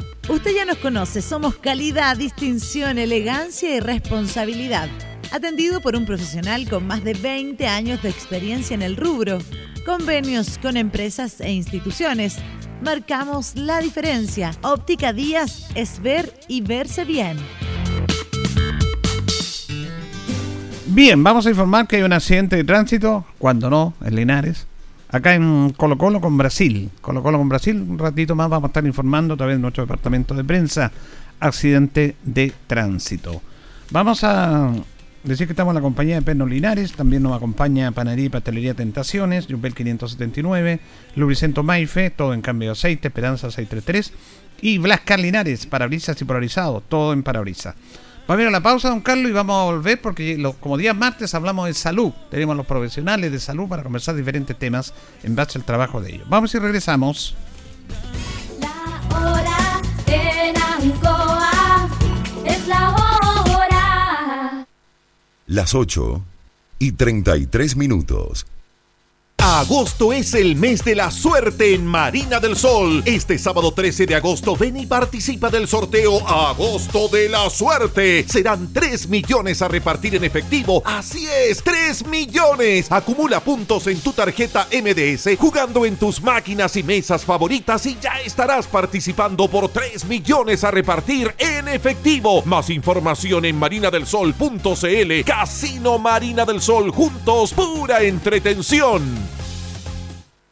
Usted ya nos conoce, somos calidad, distinción, elegancia y responsabilidad. Atendido por un profesional con más de 20 años de experiencia en el rubro, convenios con empresas e instituciones. Marcamos la diferencia. Óptica Díaz es ver y verse bien. Bien, vamos a informar que hay un accidente de tránsito, cuando no, en Linares, acá en Colo Colo con Brasil. Colo Colo con Brasil, un ratito más vamos a estar informando a través de nuestro departamento de prensa, accidente de tránsito. Vamos a decir que estamos en la compañía de Perno Linares, también nos acompaña Panadería y Pastelería Tentaciones, Jumbel 579, Lubricento Maife, todo en cambio de aceite, Esperanza 633, y Blascar Linares, parabrisas y polarizados, todo en parabrisas. Vamos a ir a la pausa, don Carlos, y vamos a volver porque como día martes hablamos de salud. Tenemos a los profesionales de salud para conversar diferentes temas en base al trabajo de ellos. Vamos y regresamos. La hora en Ancoa es la hora. Las 8 y 33 minutos. Agosto es el mes de la suerte en Marina del Sol. Este sábado 13 de agosto ven y participa del sorteo Agosto de la Suerte. Serán 3 millones a repartir en efectivo. Así es, 3 millones. Acumula puntos en tu tarjeta MDS jugando en tus máquinas y mesas favoritas y ya estarás participando por 3 millones a repartir en efectivo. Más información en marinadelsol.cl. Casino Marina del Sol juntos, pura entretención.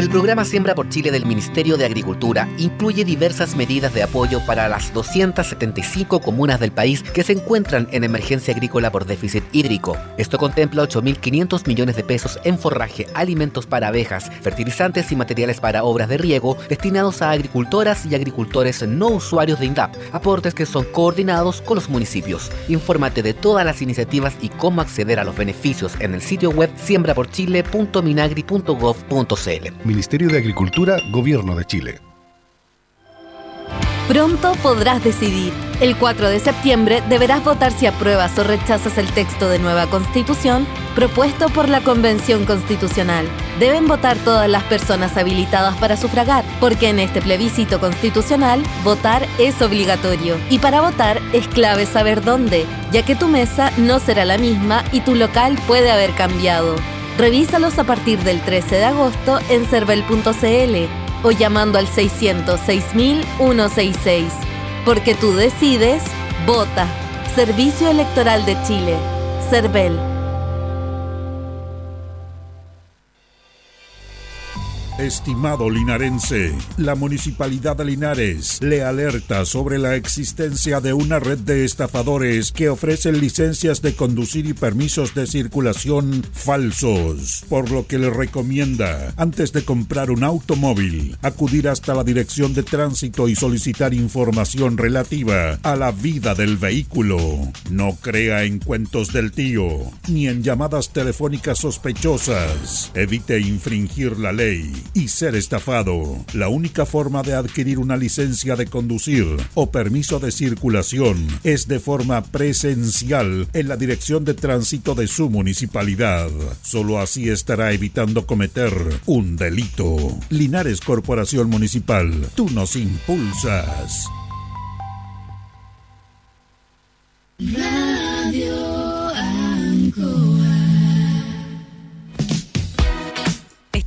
El programa Siembra por Chile del Ministerio de Agricultura incluye diversas medidas de apoyo para las 275 comunas del país que se encuentran en emergencia agrícola por déficit hídrico. Esto contempla 8.500 millones de pesos en forraje, alimentos para abejas, fertilizantes y materiales para obras de riego destinados a agricultoras y agricultores no usuarios de INDAP, aportes que son coordinados con los municipios. Infórmate de todas las iniciativas y cómo acceder a los beneficios en el sitio web siembraporchile.minagri.gov.cl. Ministerio de Agricultura, Gobierno de Chile. Pronto podrás decidir. El 4 de septiembre deberás votar si apruebas o rechazas el texto de nueva constitución propuesto por la Convención Constitucional. Deben votar todas las personas habilitadas para sufragar, porque en este plebiscito constitucional votar es obligatorio. Y para votar es clave saber dónde, ya que tu mesa no será la misma y tu local puede haber cambiado. Revísalos a partir del 13 de agosto en cervel.cl o llamando al 606 166 Porque tú decides, vota. Servicio Electoral de Chile. CERVEL. Estimado linarense, la Municipalidad de Linares le alerta sobre la existencia de una red de estafadores que ofrecen licencias de conducir y permisos de circulación falsos, por lo que le recomienda, antes de comprar un automóvil, acudir hasta la Dirección de Tránsito y solicitar información relativa a la vida del vehículo. No crea en cuentos del tío, ni en llamadas telefónicas sospechosas. Evite infringir la ley y ser estafado. La única forma de adquirir una licencia de conducir o permiso de circulación es de forma presencial en la dirección de tránsito de su municipalidad. Solo así estará evitando cometer un delito. Linares Corporación Municipal, tú nos impulsas.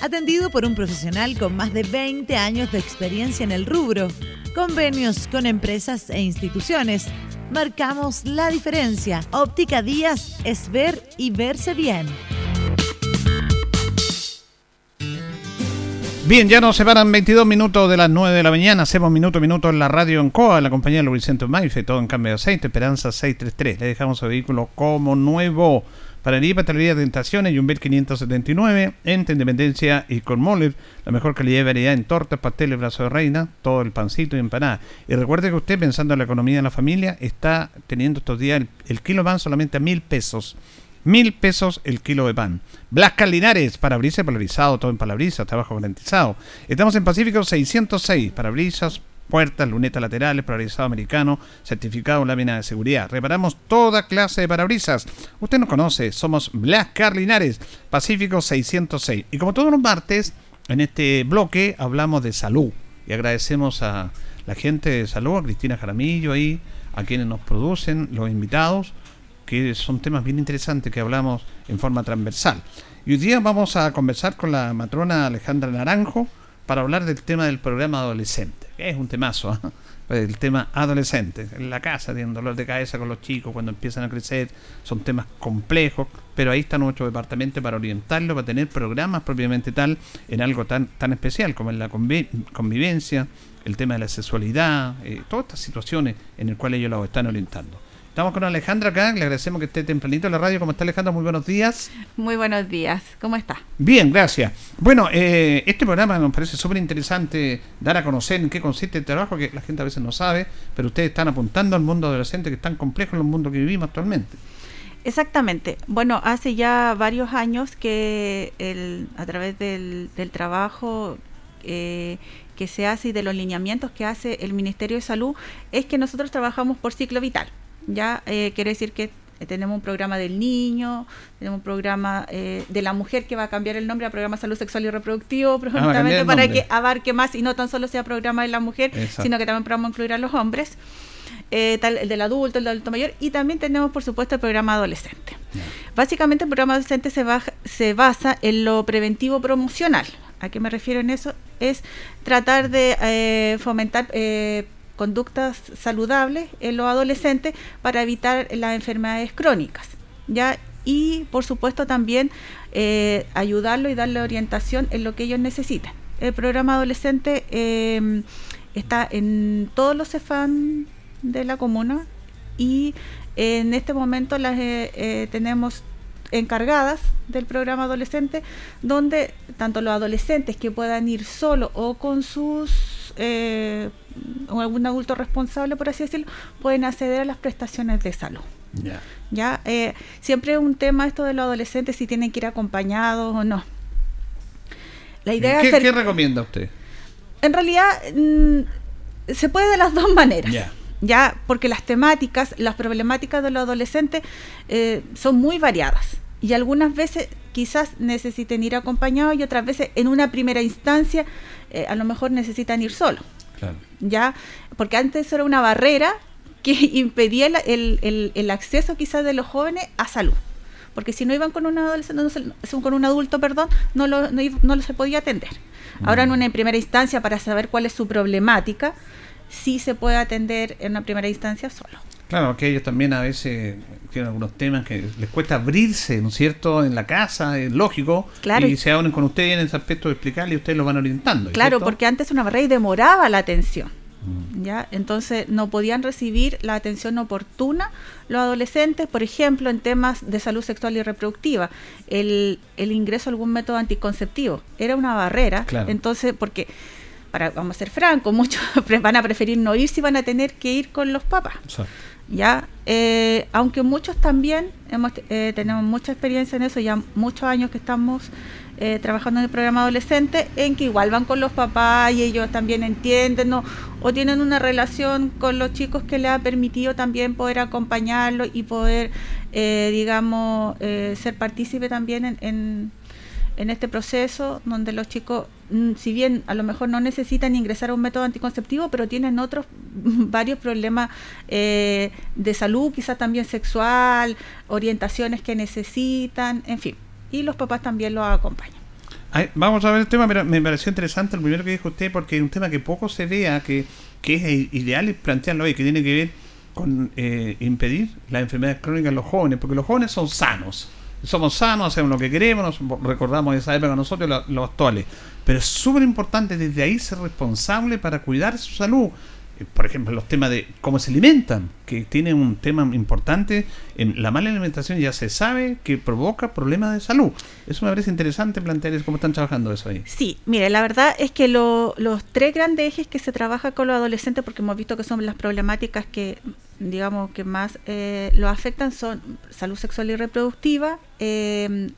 atendido por un profesional con más de 20 años de experiencia en el rubro, convenios con empresas e instituciones. Marcamos la diferencia. Óptica Díaz es ver y verse bien. Bien, ya nos separan 22 minutos de las 9 de la mañana. Hacemos minuto a minuto en la radio en COA, la compañía de Lubricento Maife, todo en cambio de aceite, Esperanza 633. Le dejamos el vehículo como nuevo. Para y Pastelería Tentaciones un 579 entre Independencia y Cormoller, la mejor calidad y variedad en tortas, pasteles, brazo de reina, todo el pancito y empanada. Y recuerde que usted, pensando en la economía de la familia, está teniendo estos días el, kilo pan solamente a mil pesos. Mil pesos el kilo de pan. Blasca Linares, parabrisas polarizado, todo en parabrisas, trabajo garantizado. Estamos en Pacífico 606, parabrisas, puertas, lunetas laterales, polarizado americano, certificado lámina de seguridad. Reparamos toda clase de parabrisas. Usted nos conoce, somos Blas Carlinares, Pacífico 606. Y como todos los martes, en este bloque hablamos de salud. Y agradecemos a la gente de salud, a Cristina Jaramillo ahí, a quienes nos producen, los invitados, que son temas bien interesantes que hablamos en forma transversal. Y hoy día vamos a conversar con la matrona Alejandra Naranjo para hablar del tema del programa adolescente es un temazo, ¿eh? el tema adolescente. En la casa tienen dolor de cabeza con los chicos cuando empiezan a crecer, son temas complejos, pero ahí está nuestro departamento para orientarlo, para tener programas propiamente tal en algo tan, tan especial como en la convivencia, el tema de la sexualidad, eh, todas estas situaciones en las cuales ellos lo están orientando. Estamos con Alejandra acá, le agradecemos que esté tempranito en la radio. ¿Cómo está Alejandra? Muy buenos días. Muy buenos días, ¿cómo está? Bien, gracias. Bueno, eh, este programa nos parece súper interesante dar a conocer en qué consiste el trabajo, que la gente a veces no sabe, pero ustedes están apuntando al mundo adolescente que es tan complejo en el mundo que vivimos actualmente. Exactamente. Bueno, hace ya varios años que el, a través del, trabajo eh, que se hace y de los lineamientos que hace el Ministerio de Salud es que nosotros trabajamos por ciclo vital ya eh, quiere decir que tenemos un programa del niño, tenemos un programa eh, de la mujer que va a cambiar el nombre a programa salud sexual y reproductivo, ah, para que abarque más y no tan solo sea programa de la mujer, sino que también podamos incluir a los hombres. Eh, tal, el del adulto, el del adulto mayor, y también tenemos, por supuesto, el programa adolescente. Básicamente, el programa adolescente se, se basa en lo preventivo promocional. ¿A qué me refiero en eso? Es tratar de fomentar conductas saludables en los adolescentes para evitar las enfermedades crónicas. ¿ya? Y por supuesto también eh, ayudarlo y darle orientación en lo que ellos necesitan. El programa adolescente em, está en todos los CEFAM de la comuna y En este momento las eh, tenemos encargadas del programa adolescente, donde tanto los adolescentes que puedan ir solo o con sus eh, o algún adulto responsable, por así decirlo, pueden acceder a las prestaciones de salud. Ya, eh, siempre es un tema esto de los adolescentes si tienen que ir acompañados o no. La idea ¿Qué, ¿Qué recomienda usted? En realidad mm, se puede de las dos maneras. Ya, porque las temáticas, las problemáticas de los adolescentes eh, son muy variadas y algunas veces quizás necesiten ir acompañados y otras veces en una primera instancia eh, a lo mejor necesitan ir solos. Ya, porque antes era una barrera que [laughs] impedía el, el, acceso quizás de los jóvenes a salud. Porque si no iban con un adolescente, no, con un adulto, perdón, no lo, no, se podía atender. Ahora en mm. una primera instancia, para saber cuál es su problemática, sí se puede atender en una primera instancia solo. Claro, que ellos también a veces tienen algunos temas que les cuesta abrirse, ¿no es cierto?, en la casa, es lógico, claro. y se abren con ustedes en ese aspecto de explicarle y ustedes lo van orientando. Claro, porque antes una barrera y demoraba la atención. Mm. ¿Ya? Entonces no podían recibir la atención oportuna los adolescentes, por ejemplo, en temas de salud sexual y reproductiva, el, el ingreso a algún método anticonceptivo era una barrera, entonces, porque para, vamos a ser francos, [laughs] muchos van a preferir no ir si van a tener que ir con los papás. ¿Ya? Eh, aunque muchos también hemos, eh, tenemos mucha experiencia en eso, ya muchos años que estamos eh, trabajando en el programa adolescente, en que igual van con los papás y ellos también entienden o tienen una relación con los chicos que les ha permitido también poder acompañarlos y poder, digamos, ser partícipe también en en este proceso donde los chicos, mm, si bien a lo mejor no necesitan ingresar a un método anticonceptivo, pero tienen otros [laughs] varios problemas eh, de salud, quizás también sexual, orientaciones que necesitan, en fin. Y los papás también los acompañan. vamos a ver el tema, me pareció interesante el primero que dijo usted, porque es un tema que poco se vea, que, que es ideal plantearlo hoy, que tiene que ver con eh, impedir las enfermedades crónicas en los jóvenes, porque los jóvenes son sanos somos sanos, hacemos lo que queremos, recordamos esa época nosotros, los actuales. Pero es súper importante desde ahí ser responsable para cuidar su salud. Eh, por ejemplo, los temas de cómo se alimentan, que tiene un tema importante. En la mala alimentación ya se sabe que provoca problemas de salud. Eso me parece interesante plantear cómo están trabajando eso ahí. Sí, mire, la verdad es que los tres grandes ejes que se trabaja con los adolescentes, porque hemos visto que son las problemáticas que digamos, que más eh, lo afectan son salud sexual y reproductiva, eh,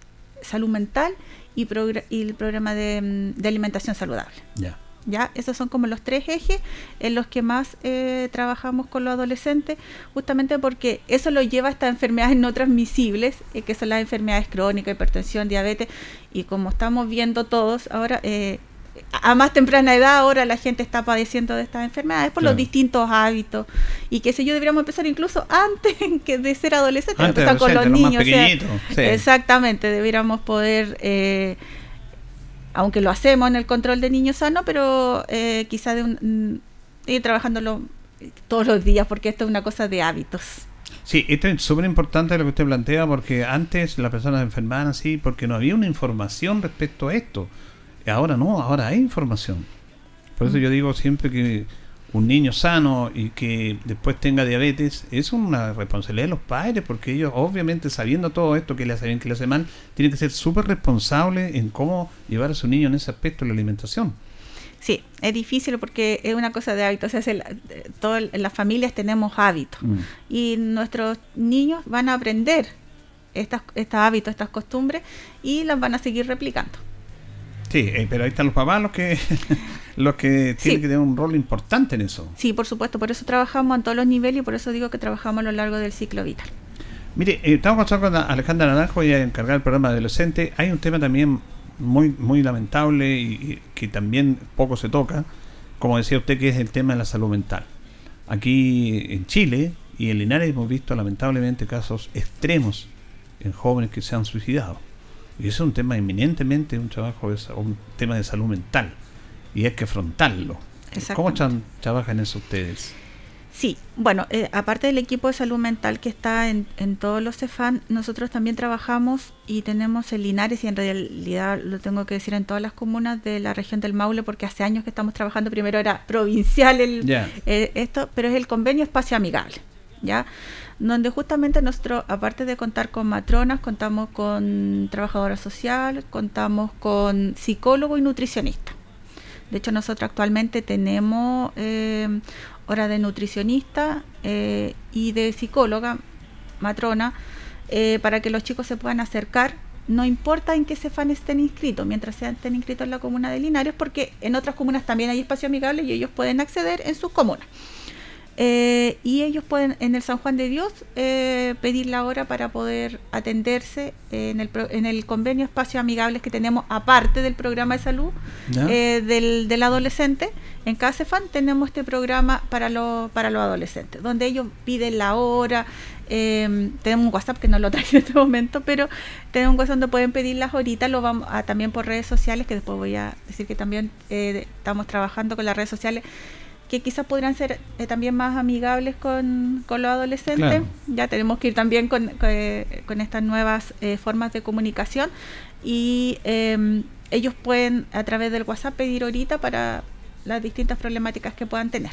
salud mental y, el programa de, alimentación saludable. Ya. ¿Ya? Esos son como los tres ejes en los que más eh, trabajamos con los adolescentes, justamente porque eso lo lleva a estas enfermedades no transmisibles, que son las enfermedades crónicas, hipertensión, diabetes, y como estamos viendo todos ahora, a más temprana edad ahora la gente está padeciendo de estas enfermedades por los distintos hábitos y que sé yo deberíamos empezar incluso antes [laughs] que de ser adolescentes, empezar con los niños. Exactamente, deberíamos poder, eh, aunque lo hacemos en el control de niños sanos, pero eh, quizá de un, ir trabajándolo todos los días porque esto es una cosa de hábitos. Sí, esto es súper importante lo que usted plantea porque antes las personas enfermaban así porque no había una información respecto a esto. Ahora no, ahora hay información. Por eso mm. yo digo siempre que un niño sano y que después tenga diabetes es una responsabilidad de los padres porque ellos obviamente sabiendo todo esto que le hace bien, que le hace mal, tienen que ser súper responsables en cómo llevar a su niño en ese aspecto de la alimentación. Sí, es difícil porque es una cosa de hábitos. O sea, todas las familias tenemos hábitos mm. y nuestros niños van a aprender estas, estos hábitos, estas costumbres y las van a seguir replicando. Sí, eh, pero ahí están los papás los que [laughs] los que tienen que tener un rol importante en eso. Sí, por supuesto, por eso trabajamos en todos los niveles y por eso digo que trabajamos a lo largo del ciclo vital. Mire, eh, estamos conversando con Alejandra Naranjo y a encargar el programa de adolescente. Hay un tema también muy muy lamentable y, que también poco se toca, como decía usted, que es el tema de la salud mental. Aquí en Chile y en Linares hemos visto lamentablemente casos extremos en jóvenes que se han suicidado y eso es un tema eminentemente, un trabajo, un tema de salud mental. Y hay que afrontarlo. ¿Cómo trabajan eso ustedes? Sí, bueno, eh, aparte del equipo de salud mental que está en, todos los CEFAN, nosotros también trabajamos y tenemos el Linares, y en realidad lo tengo que decir en todas las comunas de la región del Maule, porque hace años que estamos trabajando, primero era provincial el, eh, esto, pero es el convenio espacio amigable. ¿ya? Donde justamente nosotros, aparte de contar con matronas, contamos con trabajadora social, contamos con psicólogo y nutricionista. De hecho, nosotros actualmente tenemos eh, hora de nutricionista eh, y de psicóloga, matrona, eh, para que los chicos se puedan acercar. No importa en qué CEFAN estén inscritos, mientras sean estén inscritos en la comuna de Linares, porque en otras comunas también hay espacio amigable y ellos pueden acceder en sus comunas. Eh, y ellos pueden en el San Juan de Dios eh, pedir la hora para poder atenderse en, el, en el convenio Espacio Amigables que tenemos aparte del programa de salud eh, del, del, adolescente. En CASEFAN tenemos este programa para, lo, para los adolescentes, donde ellos piden la hora. tenemos un WhatsApp que no lo traigo [laughs] en este momento, pero tenemos un WhatsApp donde pueden pedir las horitas, lo vamos a, también por redes sociales, que después voy a decir que también estamos trabajando con las redes sociales que quizás podrían ser eh, también más amigables con, los adolescentes. Ya tenemos que ir también con, eh, estas nuevas eh, formas de comunicación y em, ellos pueden a través del WhatsApp pedir ahorita para las distintas problemáticas que puedan tener,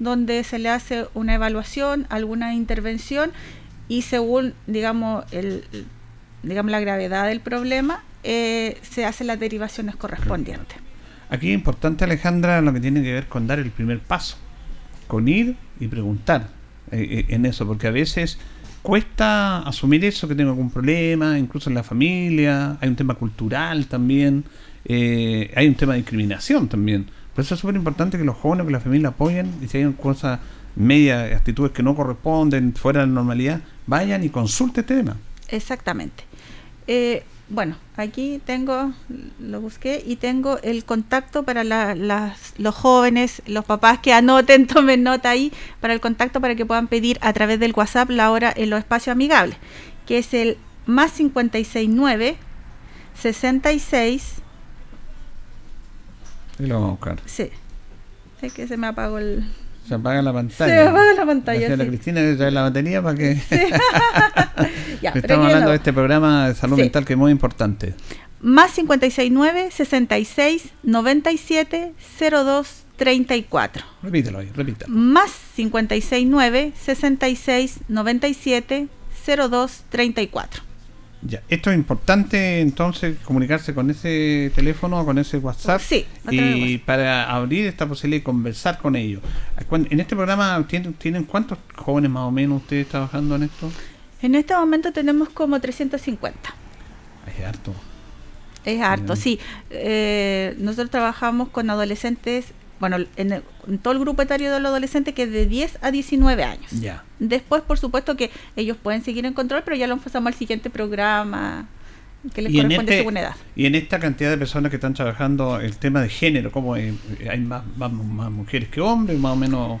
donde se le hace una evaluación, alguna intervención y según, digamos, el, digamos la gravedad del problema, se hacen las derivaciones correspondientes. Aquí es importante, Alejandra, lo que tiene que ver con dar el primer paso, con ir y preguntar eh, eh, en eso, porque a veces cuesta asumir eso, que tengo algún problema, incluso en la familia, hay un tema cultural también, eh, hay un tema de discriminación también. Por eso es súper importante que los jóvenes, que la familia apoyen y si hay cosas, media actitudes que no corresponden, fuera de la normalidad, vayan y consulten este tema. Exactamente. Bueno, aquí tengo, lo busqué y tengo el contacto para los jóvenes, los papás que anoten, [laughs] tomen nota ahí para el contacto para que puedan pedir a través del WhatsApp la hora en los espacios amigables, que es el más 569 66. Y lo vamos a buscar. Sí. Es que se me apagó el. Se apaga la pantalla. Se apaga la pantalla. La Cristina debe traer la batería para que. [laughs] [laughs] Estamos hablando de este programa de salud mental que es muy importante. Más 569 66 97 02 34. Repítelo ahí, repítelo. Más 569 66 97 02 34. Ya, esto es importante entonces comunicarse con ese teléfono, con ese WhatsApp. Sí, y para abrir esta posibilidad de conversar con ellos. En este programa, ¿tienen, ¿tienen cuántos jóvenes más o menos ustedes trabajando en esto? En este momento tenemos como 350. Es harto. Es harto, sí. Eh, nosotros trabajamos con adolescentes bueno, en, todo el grupo etario de los adolescentes que es de 10 a 19 años. Ya. Después, por supuesto que ellos pueden seguir en control, pero ya lo pasamos al siguiente programa que les corresponde este según edad. Y en esta cantidad de personas que están trabajando el tema de género, ¿cómo hay más, más, más mujeres que hombres, más o menos?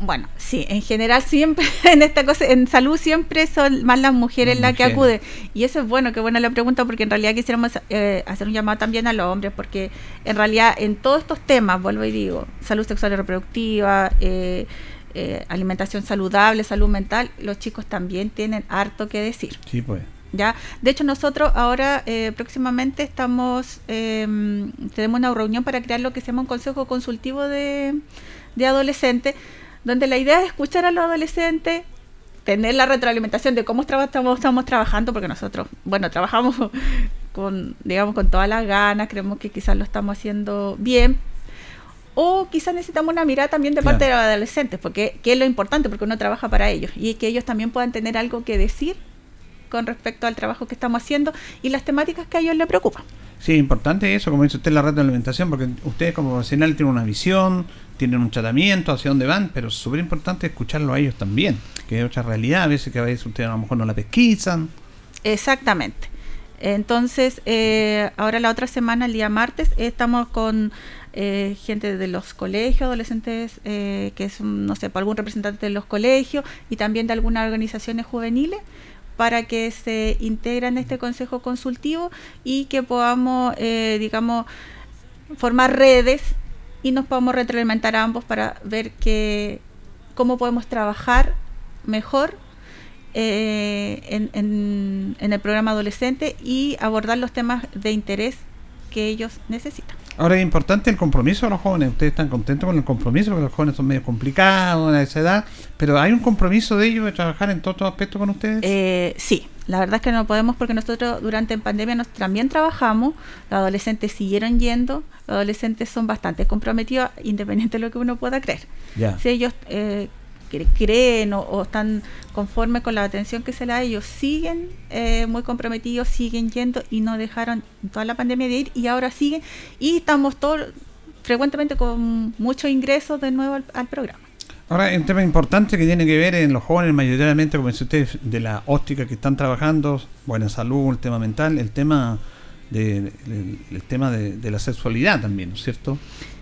Bueno, sí, en general siempre, [laughs] en esta cosa, en salud siempre son más las mujeres las que acuden. Y eso es bueno, que buena la pregunta, porque en realidad quisiéramos eh, hacer un llamado también a los hombres, porque en realidad en todos estos temas, vuelvo y digo, salud sexual y reproductiva, eh, eh, alimentación saludable, salud mental, los chicos también tienen harto que decir. Sí, pues. ¿Ya? De hecho, nosotros ahora próximamente estamos, em, tenemos una reunión para crear lo que se llama un consejo consultivo de, de adolescentes, donde la idea es escuchar a los adolescentes, tener la retroalimentación de cómo estamos, estamos trabajando, porque nosotros, bueno, trabajamos [laughs] con, digamos, con todas las ganas, creemos que quizás lo estamos haciendo bien, o quizás necesitamos una mirada también de parte de los adolescentes, porque que es lo importante, porque uno trabaja para ellos, y que ellos también puedan tener algo que decir con respecto al trabajo que estamos haciendo y las temáticas que a ellos les preocupan. Sí, importante eso, como dice usted, la retroalimentación, porque ustedes como profesional tienen una visión, tienen un tratamiento, hacia dónde van, pero súper importante escucharlo a ellos también, que es otra realidad, a veces que a veces ustedes a lo mejor no la pesquisan. Exactamente. Entonces, eh, ahora la otra semana, el día martes, estamos con eh, gente de los colegios, adolescentes, eh, que es, no sé, algún representante de los colegios y también de algunas organizaciones juveniles para que se integren en este consejo consultivo y que podamos, digamos, formar redes y nos podemos retroalimentar a ambos para ver que, cómo podemos trabajar mejor eh, en, el programa adolescente y abordar los temas de interés que ellos necesitan. Ahora es importante el compromiso de los jóvenes. Ustedes están contentos con el compromiso, porque los jóvenes son medio complicados a esa edad, pero ¿hay un compromiso de ellos de trabajar en todos estos aspectos con ustedes? Eh, sí, la verdad es que no podemos porque nosotros durante la pandemia nos, también trabajamos, los adolescentes siguieron yendo, los adolescentes son bastante comprometidos, independiente de lo que uno pueda creer. Si ellos eh, creen o, están conformes con la atención que se le da, ellos siguen eh, muy comprometidos, siguen yendo y no dejaron toda la pandemia de ir y ahora siguen y estamos todos frecuentemente con muchos ingresos de nuevo al, programa. Ahora, un tema importante que tiene que ver en los jóvenes, mayoritariamente, como dice usted, de la óptica que están trabajando, buena salud, el tema mental, el tema de, el, tema de, la sexualidad también, ¿no es cierto?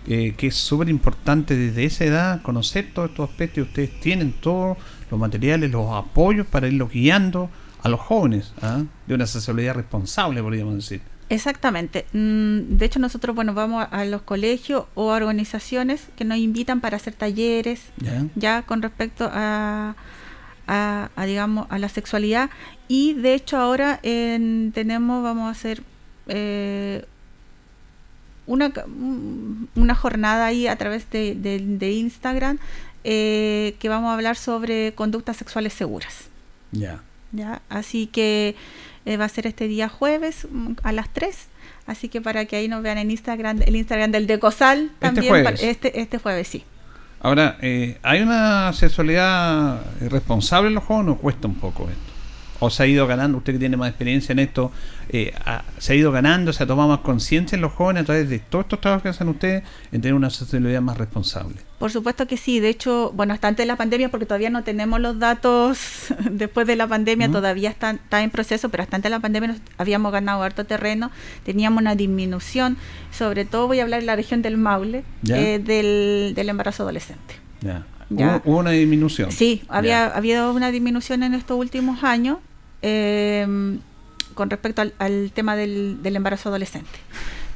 Eh, que es súper importante desde esa edad conocer todos estos aspectos y ustedes tienen todos los materiales, los apoyos para irlos guiando a los jóvenes ¿ah? de una sexualidad responsable, podríamos decir. Exactamente. Mm, de hecho, nosotros, bueno, vamos a los colegios o organizaciones que nos invitan para hacer talleres, ya, con respecto a, a, digamos, a la sexualidad. Y de hecho, ahora tenemos, vamos a hacer eh, una, una jornada ahí a través de, de, Instagram eh, que vamos a hablar sobre conductas sexuales seguras. Ya. Ya, así que eh, va a ser este día jueves mm, a las 3. Así que para que ahí nos vean en Instagram, el Instagram del Decosal este también. Este jueves, este, este jueves sí. Ahora, eh, ¿hay una sexualidad responsable en los jóvenes o cuesta un poco esto? O se ha ido ganando, usted que tiene más experiencia en esto, eh, se ha ido ganando, se ha tomado más conciencia en los jóvenes a través de todos estos trabajos que hacen ustedes en tener una sexualidad más responsable? Por supuesto que sí, de hecho, bueno, hasta antes de la pandemia, porque todavía no tenemos los datos [laughs] después de la pandemia, todavía está, está, en proceso, pero hasta antes de la pandemia habíamos ganado harto terreno, teníamos una disminución, sobre todo voy a hablar de la región del Maule, eh, del, del embarazo adolescente. Ya. ¿Hubo, una disminución? Sí, había habido una disminución en estos últimos años eh, con respecto al, tema del, embarazo adolescente.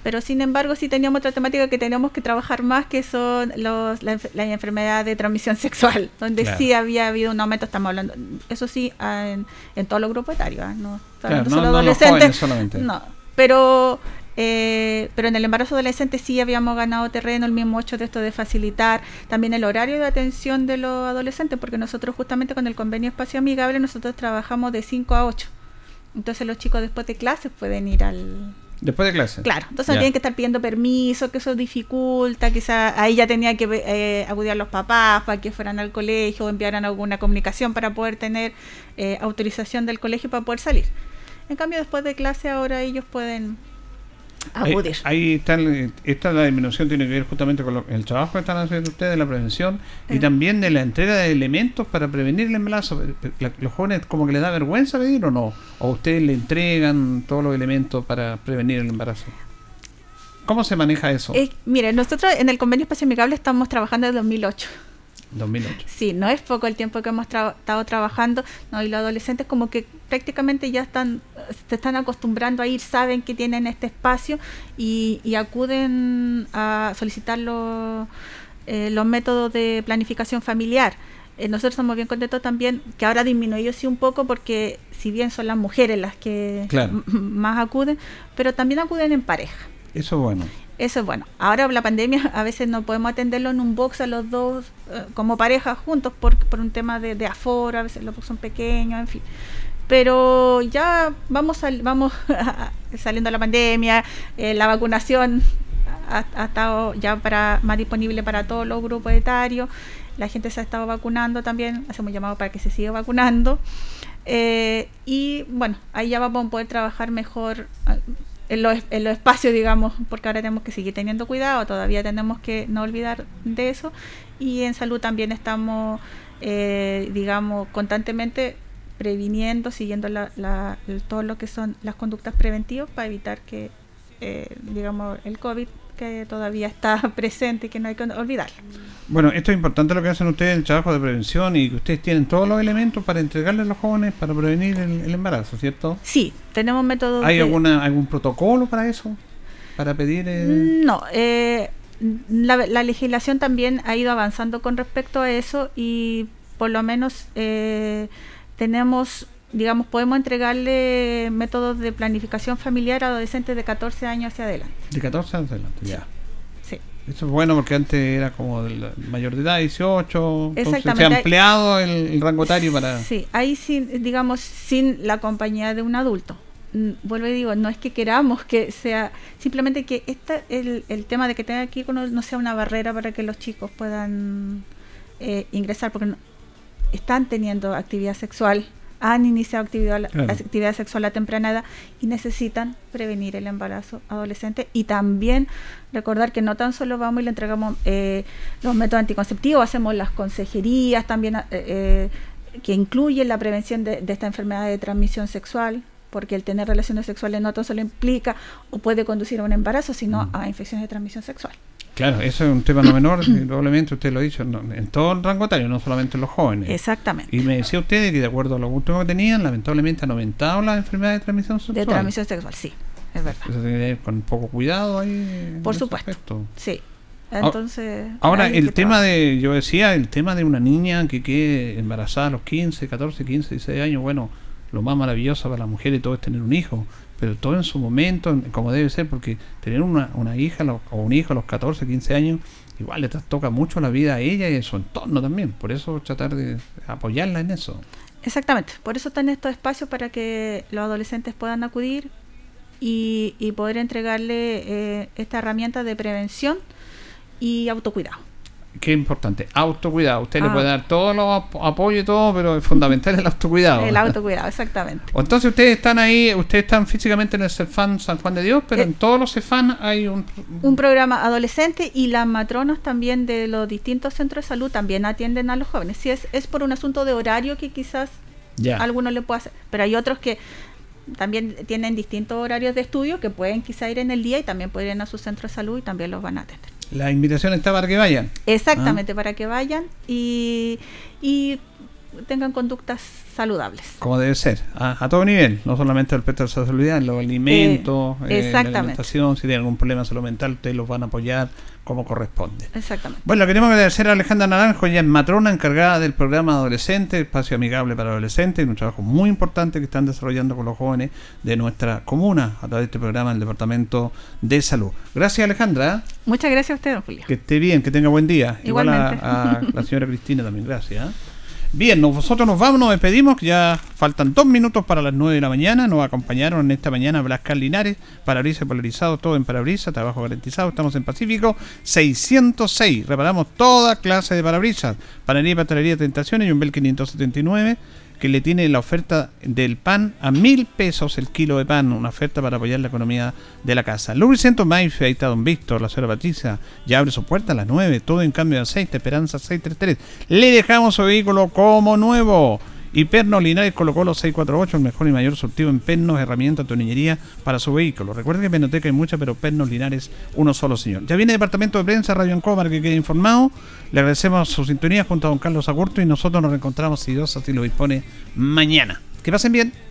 Pero sin embargo sí teníamos otra temática que teníamos que trabajar más, que son los, la, enfermedad de transmisión sexual, [laughs] donde sí había habido un aumento, estamos hablando, eso sí, en, en todos los grupos etarios, ¿eh? no, solo adolescentes, solamente. no, pero eh, pero en el embarazo adolescente sí habíamos ganado terreno, el mismo hecho de esto de facilitar también el horario de atención de los adolescentes, porque nosotros justamente con el convenio espacio amigable nosotros trabajamos de 5 a 8. Entonces los chicos después de clases pueden ir al... Después de clase. Claro, entonces no tienen que estar pidiendo permiso, que eso dificulta, quizá ahí ya tenía que eh, acudir a los papás para que fueran al colegio o enviaran alguna comunicación para poder tener eh, autorización del colegio para poder salir. En cambio, después de clase ahora ellos pueden Ahí, está, esta la disminución tiene que ver justamente con el trabajo que están haciendo ustedes de la prevención y eh. también de la entrega de elementos para prevenir el embarazo. ¿Los jóvenes como que les da vergüenza pedir o no? ¿O ustedes le entregan todos los elementos para prevenir el embarazo? ¿Cómo se maneja eso? Eh, mire, nosotros en el convenio espacio amigable estamos trabajando desde 2008. 2008. Sí, no es poco el tiempo que hemos estado trabajando, no, y los adolescentes como que prácticamente ya están, se están acostumbrando a ir, saben que tienen este espacio y, acuden a solicitar los, eh, los métodos de planificación familiar. Eh, nosotros estamos bien contentos también que ahora ha disminuido sí un poco porque si bien son las mujeres las que más acuden, pero también acuden en pareja. Eso es bueno. Eso es bueno. Ahora la pandemia [laughs] a veces no podemos atenderlo en un box a los dos eh, como pareja juntos por, por un tema de, aforo, a veces los box son pequeños, en fin. Pero ya vamos, vamos [laughs] saliendo de la pandemia, eh, la vacunación ha, estado ya para más disponible para todos los grupos etarios, la gente se ha estado vacunando también, hacemos llamado para que se siga vacunando. Eh, y bueno, ahí ya vamos a poder trabajar mejor en los, en los espacios, digamos, porque ahora tenemos que seguir teniendo cuidado, todavía tenemos que no olvidar de eso. Y en salud también estamos, eh, digamos, constantemente previniendo, siguiendo la, todo lo que son las conductas preventivas para evitar que, eh, digamos, el COVID que todavía está [laughs] presente y que no hay que olvidarlo. Bueno, esto es importante lo que hacen ustedes, el trabajo de prevención y que ustedes tienen todos los elementos para entregarle a los jóvenes para prevenir el, embarazo, ¿cierto? Sí, tenemos métodos. ¿Hay alguna, algún protocolo para eso? ¿Para pedir...? Eh? No, eh, la, legislación también ha ido avanzando con respecto a eso y por lo menos eh, tenemos digamos, podemos entregarle métodos de planificación familiar a adolescentes de 14 años hacia adelante. De 14 años adelante, ya. Sí. Eso es bueno porque antes era como de mayor de edad, 18. Exactamente. se ha ampliado el, rango etario para. Sí, ahí sin, digamos, sin la compañía de un adulto. Mm, vuelvo y digo, no es que queramos que sea, simplemente que esta, el, el tema de que tenga aquí no sea una barrera para que los chicos puedan eh, ingresar, porque están teniendo actividad sexual han iniciado actividad, actividad sexual a temprana edad y necesitan prevenir el embarazo adolescente y también recordar que no tan solo vamos y le entregamos eh, los métodos anticonceptivos, hacemos las consejerías también eh, eh, que incluyen la prevención de, esta enfermedad de transmisión sexual, porque el tener relaciones sexuales no tan solo implica o puede conducir a un embarazo, sino mm. a infecciones de transmisión sexual. Claro, eso es un tema no menor, probablemente usted lo ha dicho, en todo el rango etario, no solamente en los jóvenes. Exactamente. Y me decía usted que de acuerdo a lo último que tenían, lamentablemente han aumentado las enfermedades de transmisión sexual. De transmisión sexual, sí, es verdad. Eso tiene que ir con poco cuidado ahí. Por supuesto. Sí. Entonces. Ahora, el tema de, yo decía, el tema de una niña que quede embarazada a los 15, 14, 15, 16 años, bueno, lo más maravilloso para la mujer y todo es tener un hijo pero todo en su momento, como debe ser, porque tener una, una hija o un hijo a los 14, 15 años, igual le toca mucho la vida a ella y a su entorno también. Por eso tratar de apoyarla en eso. Exactamente, por eso están estos espacios para que los adolescentes puedan acudir y, poder entregarle eh, esta herramienta de prevención y autocuidado qué importante, autocuidado. Usted le ah. puede dar todo los apoyo y todo, pero es fundamental el autocuidado. El autocuidado, exactamente. [laughs] Entonces ustedes están ahí, ustedes están físicamente en el CEFAN San Juan de Dios, pero eh, en todos los CEFAN hay un... Un programa adolescente y las matronas también de los distintos centros de salud también atienden a los jóvenes. Si es, es por un asunto de horario que quizás ya. algunos le pueda hacer, pero hay otros que también tienen distintos horarios de estudio que pueden quizá ir en el día y también pueden ir a su centro de salud y también los van a atender. La invitación está para que vayan. Exactamente, ¿Ah? para que vayan y, y tengan conductas saludables. Como debe ser, a, todo nivel, no solamente respecto a la salud, los alimentos, eh, la alimentación, si tienen algún problema de salud mental, ustedes los van a apoyar como corresponde. Exactamente. Bueno, queremos agradecer a Alejandra Naranjo, ella es matrona encargada del programa Adolescente, Espacio Amigable para Adolescentes, un trabajo muy importante que están desarrollando con los jóvenes de nuestra comuna a través de este programa del Departamento de Salud. Gracias Alejandra. Muchas gracias a usted, don Julio. Que esté bien, que tenga buen día. Igualmente. Igual a, la [laughs] señora Cristina también, gracias. Bien, nosotros nos vamos, nos despedimos, ya faltan dos minutos para las nueve de la mañana, nos acompañaron en esta mañana Blascar Linares, parabrisas polarizado, todo en parabrisas, trabajo garantizado, estamos en Pacífico 606, reparamos toda clase de parabrisas, panadería y pastelería Tentaciones y un Bel 579, que le tiene la oferta del pan a mil pesos el kilo de pan, una oferta para apoyar la economía de la casa. Lubricento Maife, ahí está Don Víctor, la señora Patricia, ya abre su puerta a las 9, todo en cambio de aceite, Esperanza 633. Le dejamos su vehículo como nuevo. Y Perno Linares colocó los 648, el mejor y mayor surtido en pernos, herramientas, tornillería para su vehículo. Recuerden que en Penoteca hay mucha, pero Pernos Linares, uno solo señor. Ya viene el departamento de prensa, Radio Encobar, que quede informado. Le agradecemos su sintonía junto a don Carlos Agurto y nosotros nos reencontramos, si Dios así lo dispone, mañana. Que pasen bien.